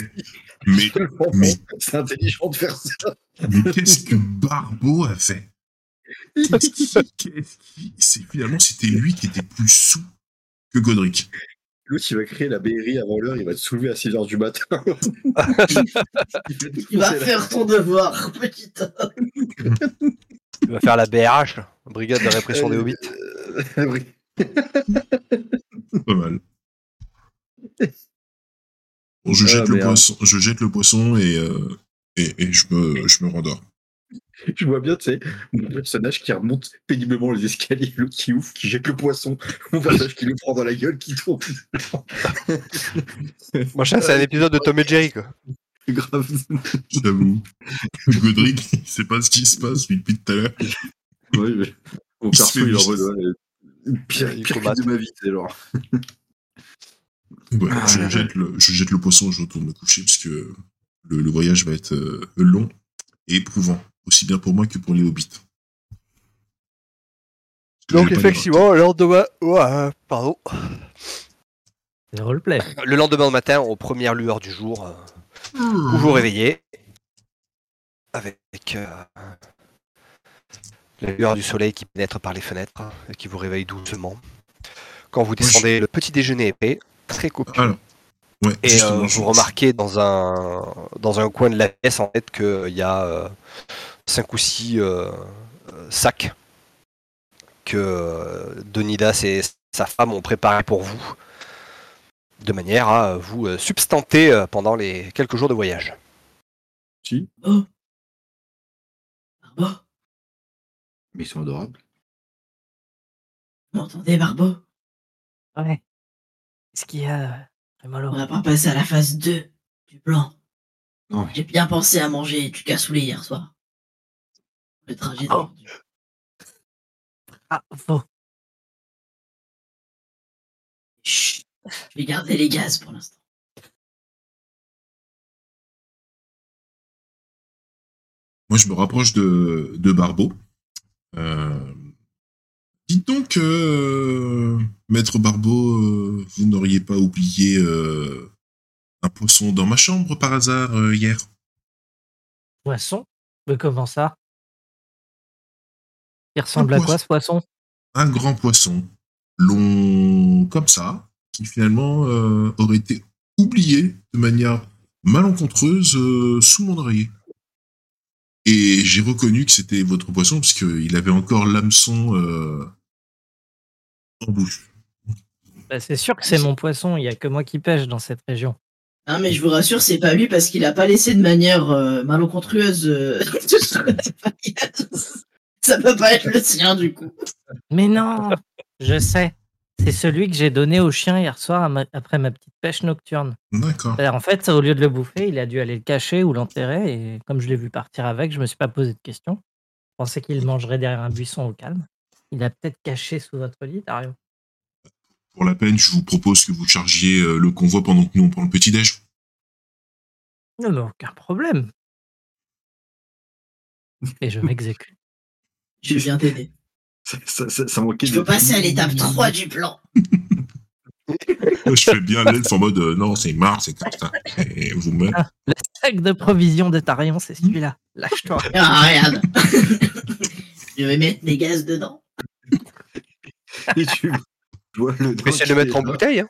Mais, mais- C'est intelligent de faire ça. mais qu'est-ce que Barbeau a fait? Qu'est-ce qui- qu'est-ce qui- c'est- Finalement, c'était lui qui était plus sous que Godric. L'autre, il va créer la BRI avant l'heure, il va te soulever à 6h du matin. *laughs* Tu vas faire ton devoir, petit homme. *laughs* Tu vas faire la BRH, Brigade de répression des hobbits. Euh. *laughs* Pas mal. Bon, je, Ah, jette le poisson, je jette le poisson et, euh, et, et je, me, je me rendors. *laughs* Je vois bien, tu sais, mon personnage qui remonte péniblement les escaliers, l'autre qui ouvre, qui jette le poisson, *laughs* mon personnage qui le prend dans la gueule, qui tombe. *laughs* Machin, c'est un épisode de Tom et Jerry, quoi. grave. J'avoue. Godric, il sait pas ce qui se passe lui, depuis tout à l'heure. Oui, mais mon Il perso, fait il en pire, Il pire de ma vie, c'est genre. Ouais, Ah, je, là, là. jette le, je jette le poisson je retourne me coucher parce que le, le voyage va être euh, long et éprouvant, aussi bien pour moi que pour les hobbits. Donc effectivement, le lendemain, ouais, pardon. C'est le roleplay. Le lendemain matin, aux premières lueurs du jour, euh, vous vous réveillez avec euh, la lueur du soleil qui pénètre par les fenêtres et qui vous réveille doucement. Quand vous descendez, le petit déjeuner épais, très copieux. Alors, ouais, Et euh, vous remarquez dans un, dans un coin de la pièce en fait qu'il y a euh, cinq ou six euh, euh, sacs que euh, Donidas et sa femme ont préparés pour vous, de manière à vous substanter pendant les quelques jours de voyage. Si, Oh. Barbo, mais ils sont adorables. vous m'entendez, Barbo Ouais. Qu'est-ce qu'il y a, Rémolo On va pas passer à la phase 2 du plan. Non, J'ai bien pensé à manger du cassoulet hier soir. Le trajet oh. Bravo. Ah, Chut. Je vais garder les gaz pour l'instant. Moi, je me rapproche de, de Barbeau. Euh, Dites donc, euh, Maître Barbeau, euh, vous n'auriez pas oublié euh, un poisson dans ma chambre par hasard hier? Poisson? Mais comment ça? Il ressemble à quoi ce poisson? Un grand poisson, long comme ça, qui finalement euh, aurait été oublié de manière malencontreuse euh, sous mon oreiller. Et j'ai reconnu que c'était votre poisson parce qu'il avait encore l'hameçon euh, en bouche. Bah, C'est sûr que c'est mon poisson, il n'y a que moi qui pêche dans cette région. Non, mais je vous rassure, c'est pas lui parce qu'il a pas laissé de manière euh, malencontreuse. euh, *laughs* *laughs* *laughs* Ça peut pas être le sien, du coup. Mais non Je sais. C'est celui que j'ai donné au chien hier soir ma- après ma petite pêche nocturne. D'accord. En fait, au lieu de le bouffer, il a dû aller le cacher ou l'enterrer. Et comme je l'ai vu partir avec, je me suis pas posé de questions. Je pensais qu'il mangerait derrière un buisson au calme. Il a peut-être caché sous votre lit, Dario. Pour la peine, je vous propose que vous chargiez euh, le convoi pendant que nous on prend le petit-déj. Non, mais aucun problème. Et je m'exécute. Je viens t'aider. Ça, ça, ça, ça manquait Je de- veux passer à l'étape 3 du plan. *laughs* je fais bien l'elfe en mode euh, non, c'est marre, c'est comme ça. Et vous me... Le sac de provisions de Tarion, c'est celui-là. Lâche-toi. Ah, regarde. *laughs* je vais mettre des gaz dedans. *laughs* Et tu vois le nain Mais c'est de le mettre en là, bouteille. Hein.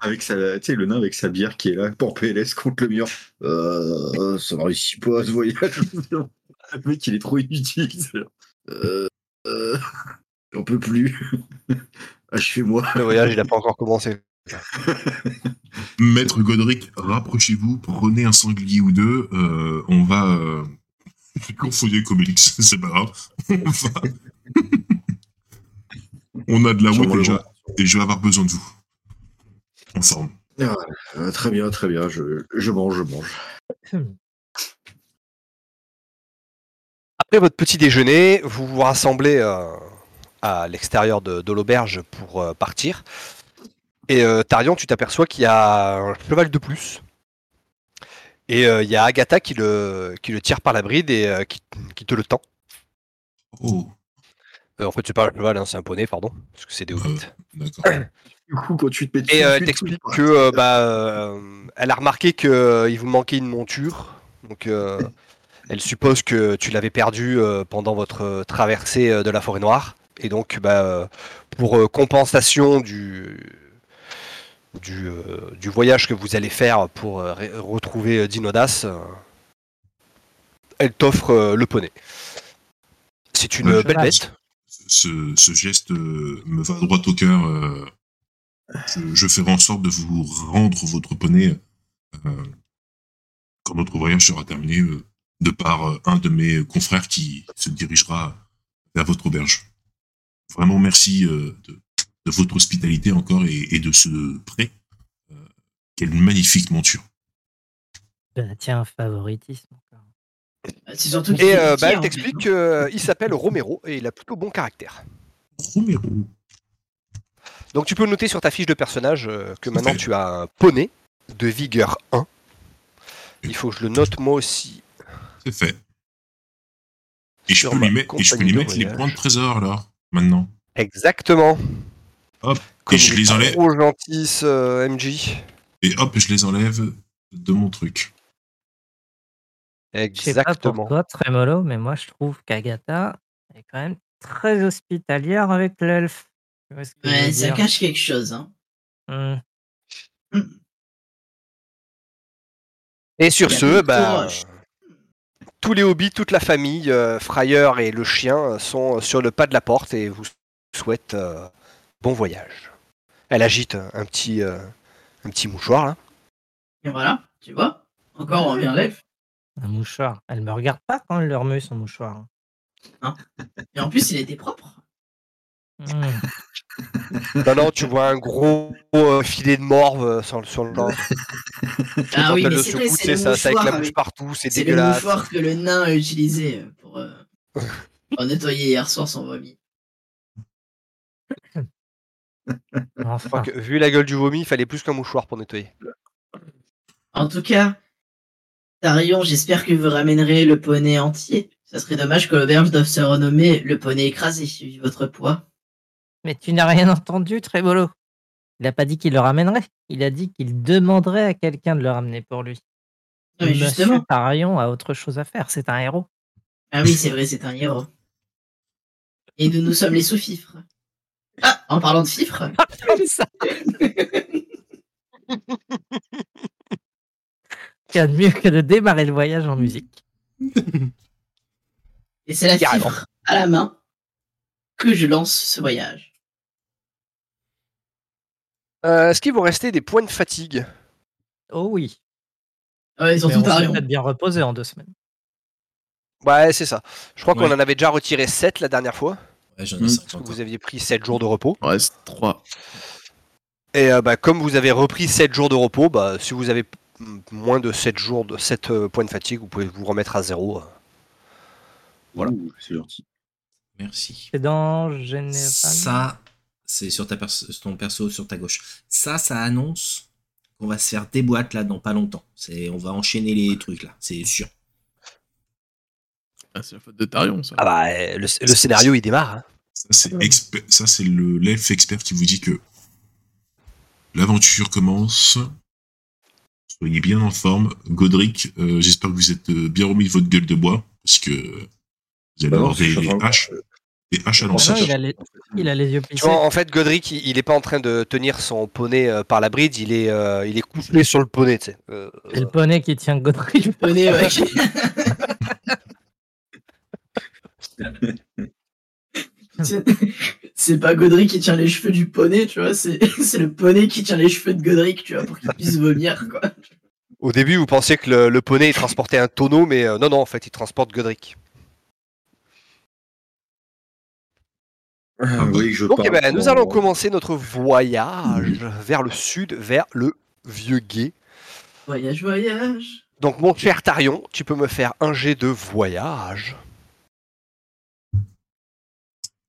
Avec sa, tu sais, le nain avec sa bière qui est là pour PLS contre le mur. Euh, ça ne réussit pas ce voyage. le mec, il est trop inutile. Euh, euh, *laughs* j'en peux plus. *laughs* Achevez-moi. Le voyage, il n'a pas encore commencé. *laughs* Maître Godric, rapprochez-vous, prenez un sanglier ou deux. euh, on va. Euh... Avec Obélix, c'est pas grave. On va. on a de la le déjà, et je vais avoir besoin de vous. En forme. Euh, très bien, très bien. Je, je mange, je mange. Après votre petit déjeuner, vous vous rassemblez euh, à l'extérieur de, de l'auberge pour euh, partir. Et euh, Tarion, tu t'aperçois qu'il y a un cheval de plus. Et euh, il y a Agatha qui le, qui le tire par la bride et euh, qui, qui te le tend. Oh, Euh, en fait, c'est pas un cheval, hein, c'est un poney, pardon, parce que c'est des hobbits. d'accord. Du coup, quand tu te mets Et euh, elle t'explique que euh, bah, euh, elle a remarqué qu'il vous manquait une monture. Donc euh, *laughs* elle suppose que tu l'avais perdue euh, pendant votre euh, traversée euh, de la forêt noire. Et donc bah, pour compensation du, du, du voyage que vous allez faire pour retrouver Dinodas, elle t'offre le poney. C'est une Le belle bête. Ce, ce geste me va droit au cœur. je, je ferai en sorte de vous rendre votre poney euh, quand notre voyage sera terminé, euh, de par euh, un de mes confrères qui se dirigera vers votre auberge. Vraiment merci euh, de, de votre hospitalité encore et, et de ce prêt. Euh, quelle magnifique monture. Bah, tiens, favoritisme. encore. C'est surtout Et euh, bah, elle en t'explique qu'il s'appelle Romero et il a plutôt bon caractère. Romero. Donc tu peux noter sur ta fiche de personnage que maintenant tu as un poney de vigueur 1. Il faut que je le note moi aussi. C'est fait. Et je peux lui, mettre, et je peux lui mettre les points de trésor alors, maintenant. Exactement. Hop, Comme et je les enlève. Trop gentil ce MJ. Et hop, je les enlève de mon truc. Je sais pas pour Exactement. toi, Trémolo, mais moi je trouve qu'Agatha est quand même très hospitalière avec l'elfe. Que Ouais, ça dire cache quelque chose. Hein. Hmm. Et sur ce, bah, courage. Tous les hobbits, toute la famille, euh, Fryer et le chien euh, sont sur le pas de la porte et vous souhaitent euh, bon voyage. Elle agite un petit, euh, un petit mouchoir là. Et voilà, tu vois. Encore, on revient à l'elfe. Un mouchoir. Elle me regarde pas quand elle le remue son mouchoir. Et en plus, il était propre. Hmm. Non, non, tu vois un gros euh, filet de morve euh, sur, sur le ventre. *laughs* Ah oui, mais c'est vrai, le ça, ça avec- partout, c'est C'est le dégueulasse. mouchoir que le nain a utilisé pour, euh, *laughs* pour nettoyer hier soir son vomi. *laughs* Enfin, que, vu la gueule du vomi, il fallait plus qu'un mouchoir pour nettoyer. En tout cas, Tarion, j'espère que vous ramènerez le poney entier. Ça serait dommage que l'auberge doive se renommer le poney écrasé, vu votre poids. Mais tu n'as rien entendu, Trébolo. Il n'a pas dit qu'il le ramènerait. Il a dit qu'il demanderait à quelqu'un de le ramener pour lui. Monsieur justement. Tarion a autre chose à faire. C'est un héros. Ah oui, c'est vrai, c'est un héros. Et nous, nous sommes les sous-fifres. Ah, en parlant de fifres, *laughs* Comme ça. *laughs* Rien de mieux que de démarrer le voyage en musique. et c'est la Carrément. fifre à la main que je lance ce voyage. Euh, Est-ce qu'il vous restait des points de fatigue? Oh oui. Ouais, Mais surtout on s'est Tarion. peut-être bien reposé en deux semaines. Ouais, c'est ça. Je crois qu'on Ouais. en avait déjà retiré 7 la dernière fois. Ouais, j'en ai Mm. 50. Vous aviez pris 7 jours de repos. Il en reste 3. Et euh, bah, comme vous avez repris 7 jours de repos, bah, si vous avez moins de 7 jours de 7 euh, points de fatigue, vous pouvez vous remettre à zéro. Voilà. Ouh, C'est gentil. Merci. C'est dans général. Ça, c'est sur ta perso- ton perso sur ta gauche. Ça, ça annonce qu'on va se faire des boîtes là dans pas longtemps. C'est, on va enchaîner les trucs là, c'est sûr. Ah, c'est la faute de Tarion, ça. Ah bah, euh, le, le scénario il démarre. hein. Ça, c'est exper- ça, c'est le l'elfe expert qui vous dit que l'aventure commence. Soyez bien en forme. Godric, euh, j'espère que vous êtes euh, bien remis de votre gueule de bois, parce que vous allez Bah avoir des, haches, il, a les, il a les yeux Tu plissés. vois, en fait, Godric, il, il est pas en train de tenir son poney euh, par la bride, il est, euh, il est couplé sur le poney, tu sais. Euh, C'est le poney qui tient Godric. Poney, ouais. *laughs* C'est- pas Godric qui tient les cheveux du poney, tu vois, c'est *laughs* c'est le poney qui tient les cheveux de Godric, tu vois, pour qu'il puisse vomir, quoi. Au début, vous pensiez que le, le poney il transportait un tonneau, mais euh, non, non, en fait, il transporte Godric. Oui, je Donc, eh ben, nous allons commencer notre voyage vers le sud, vers le vieux guet. Voyage, voyage. Donc, mon cher Tarion, tu peux me faire un jet de voyage.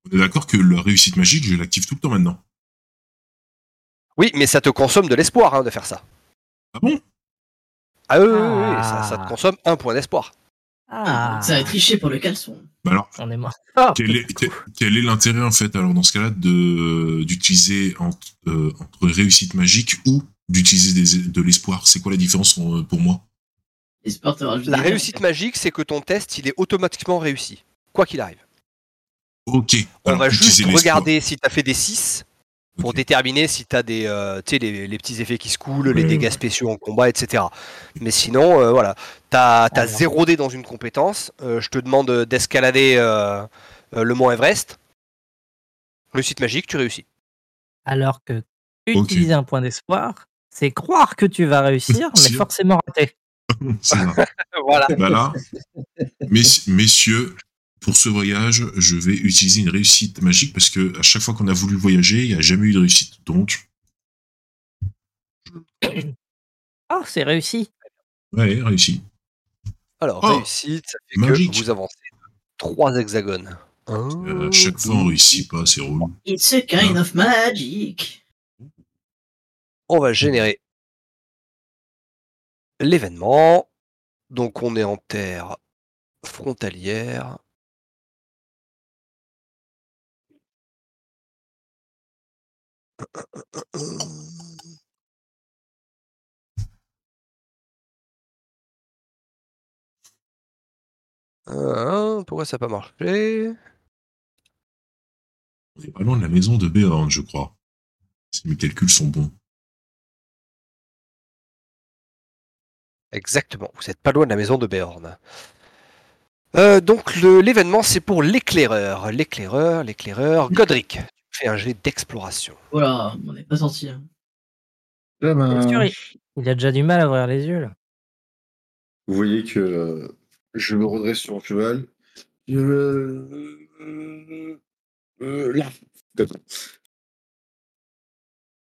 On est d'accord que la réussite magique, je l'active tout le temps maintenant. Oui, mais ça te consomme de l'espoir hein, de faire ça. Ah bon? Ah oui, oui, oui, oui, Ah. ça, ça te consomme un point d'espoir. Ah, Ça va tricher pour le caleçon. Bah alors, on est mort. Oh, quel est, quel, quel est l'intérêt en fait alors dans ce cas-là de d'utiliser entre, euh, entre réussite magique ou d'utiliser des- de l'espoir? C'est quoi la différence euh, pour moi? L'espoir te rajoute La réussite magique, c'est que ton test, il est automatiquement réussi, quoi qu'il arrive. Ok. On alors, va juste regarder si tu as fait des 6 pour déterminer si tu as des, euh, tu sais, les, les petits effets qui se coulent, les dégâts spéciaux en combat, etc. Mais sinon, euh, voilà, tu as, Alors. 0 dé dans une compétence. Euh, je te demande d'escalader euh, euh, le mont Everest. Réussite magique, tu réussis. Alors que utiliser un point d'espoir, c'est croire que tu vas réussir, mais forcément rater. *laughs* *laughs* Voilà. Là, mess- messieurs, pour ce voyage, je vais utiliser une réussite magique parce que à chaque fois qu'on a voulu voyager, il n'y a jamais eu de réussite. Donc, Oh, *coughs* c'est réussi. ouais, réussi. Alors, Oh. réussite, ça fait Magique. que vous avancez 3 hexagones. Euh, chaque fois, on réussit pas, c'est relou. It's a kind of magic. On va générer l'événement. Donc on est en terre frontalière. Euh, pourquoi ça n'a pas marché? On est pas loin de la maison de Béorn, je crois. Si mes calculs sont bons. Exactement, vous n'êtes pas loin de la maison de Béorn. Euh, donc le- l'événement c'est pour l'éclaireur. L'éclaireur, l'éclaireur. Godric, un jet d'exploration. Voilà, on n'est pas sorti. Hein. Ah ben, Bien sûr, il, il a déjà du mal à ouvrir les yeux. Là. Vous voyez que euh, je me redresse sur mon cheval. Je me- euh, euh, là.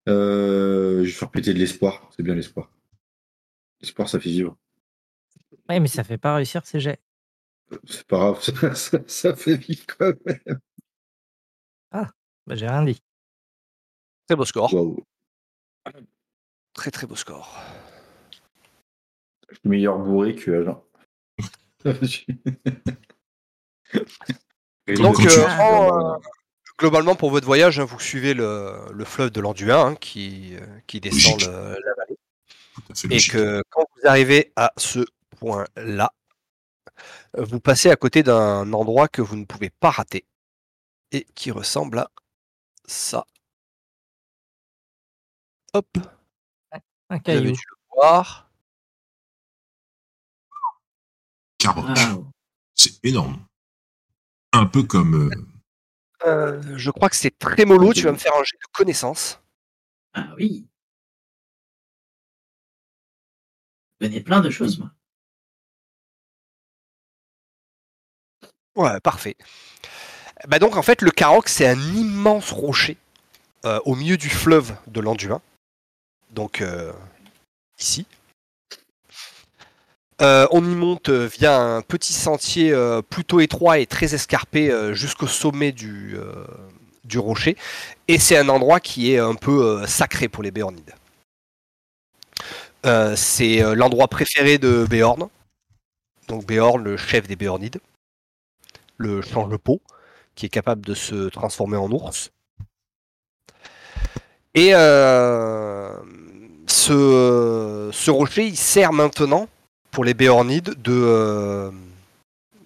Euh, je vais faire péter de l'espoir. C'est bien l'espoir. L'espoir, ça fait vivre. Ouais, mais ça fait pas réussir ses jets. C'est pas grave, *laughs* ça, ça- ça fait vivre quand même. Bah, j'ai rien dit. Très beau score. Très très beau score. Je suis meilleur bourré que agent. *laughs* Donc, euh, en, euh, globalement, pour votre voyage, hein, vous suivez le, le fleuve de l'Anduin hein, qui, euh, qui descend le- la vallée. Et logique. que quand vous arrivez à ce point-là, vous passez à côté d'un endroit que vous ne pouvez pas rater et qui ressemble à ça. Hop, Un vous avez caillou. dû le voir. Carotte. Waouh. C'est énorme. Un peu comme. euh, Euh, je crois que c'est très mollo. Tu vas me faire un jet de connaissance. Ah oui. Je connais plein de choses, moi. Ouais, parfait. Bah donc en fait le Caroc c'est un immense rocher euh, au milieu du fleuve de l'Anduin. Donc euh, ici. Euh, on y monte via un petit sentier plutôt étroit et très escarpé jusqu'au sommet du, rocher. Et c'est un endroit qui est un peu sacré pour les Béornides. C'est l'endroit préféré de Béorn. Donc Béorn, le chef des Béornides le change-peau, qui est capable de se transformer en ours. Et euh, ce, ce rocher, il sert maintenant pour les Béornides de, euh,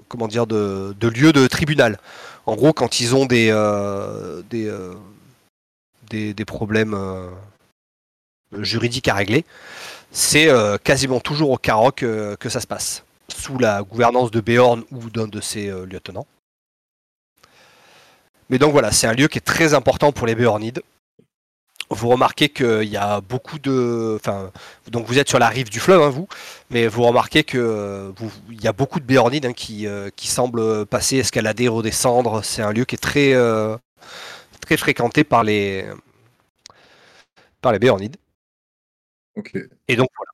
comment dire, de, lieu de tribunal. En gros, quand ils ont des, euh, des, des, problèmes juridiques à régler, c'est quasiment toujours au Caroc que ça se passe sous la gouvernance de Béorn ou d'un de ses lieutenants. Mais donc voilà, c'est un lieu qui est très important pour les Béornides. Vous remarquez qu'il y a beaucoup de. Enfin, donc vous êtes sur la rive du fleuve, hein, vous, mais vous remarquez que euh, vous- il y a beaucoup de Béornides hein, qui, euh, qui semblent passer, escalader, redescendre. C'est un lieu qui est très, euh, très fréquenté par les, par les Béornides. Ok. Et donc voilà.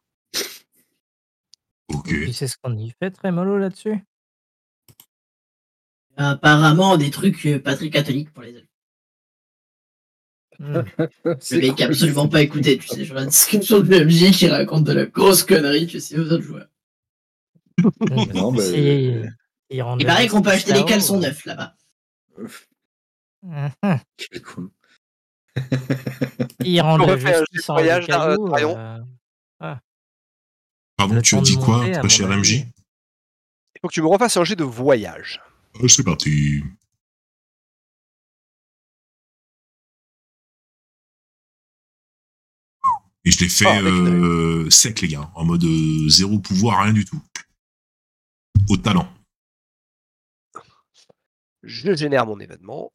Ok. Tu sais ce qu'on y fait, très mollo là-dessus? Apparemment, des trucs euh, pas très catholiques pour les elfes. Hmm. *laughs* Le mec a absolument pas écouté, tu sais, genre la description de l'MJ qui raconte de la grosse connerie, tu sais, aux autres joueurs. Non, mais- Si, ils rendent Il paraît qu'on peut acheter des caleçons neufs là-bas. Quel con. Justice petit en voyage, cailloux, euh, euh, Pardon, le tu dit quoi, cher. MJ Il faut que tu me refasses un jet de voyage. Euh, C'est parti. Et je l'ai fait Ah, euh, sec, les gars, en mode euh, zéro pouvoir, rien du tout. Au talent. Je génère mon événement.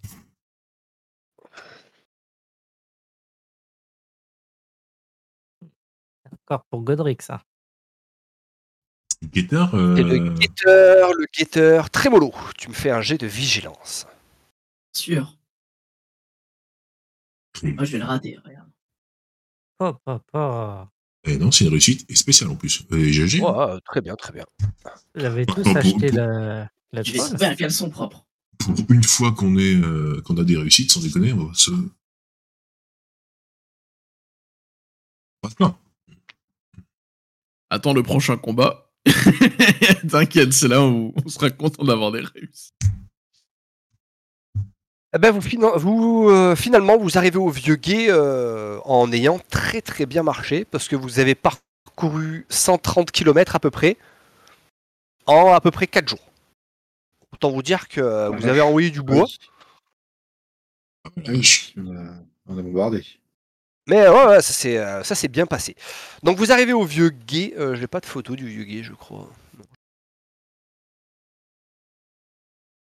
Encore pour Godric, ça. Guetteur, Et le euh, guetteur, le guetteur, très mollo. Tu me fais un jet de vigilance. Sûr. Moi, je vais le rater, regarde. Oh, oh, oh. eh non, c'est une réussite et spéciale en plus. Et GG. Euh, très bien, très bien. J'avais tous pour- acheté pour- la, la Je vais trouver un caleçon propre. Pour une fois qu'on est, euh, qu'on a des réussites, sans déconner, on va se. on va se plaindre. Attends le prochain combat. *laughs* T'inquiète, c'est là où on sera content d'avoir des réussites. Eh ben, vous, euh, finalement, vous arrivez au vieux guet euh, en ayant très très bien marché parce que vous avez parcouru 130 km à peu près en à peu près 4 jours. Autant vous dire que euh, vous avez envoyé du bois, Ah. On on a bombardé. Mais ouais, ouais, euh, ça s'est bien passé. Donc vous arrivez au vieux guet, euh, j'ai pas de photo du vieux guet, je crois.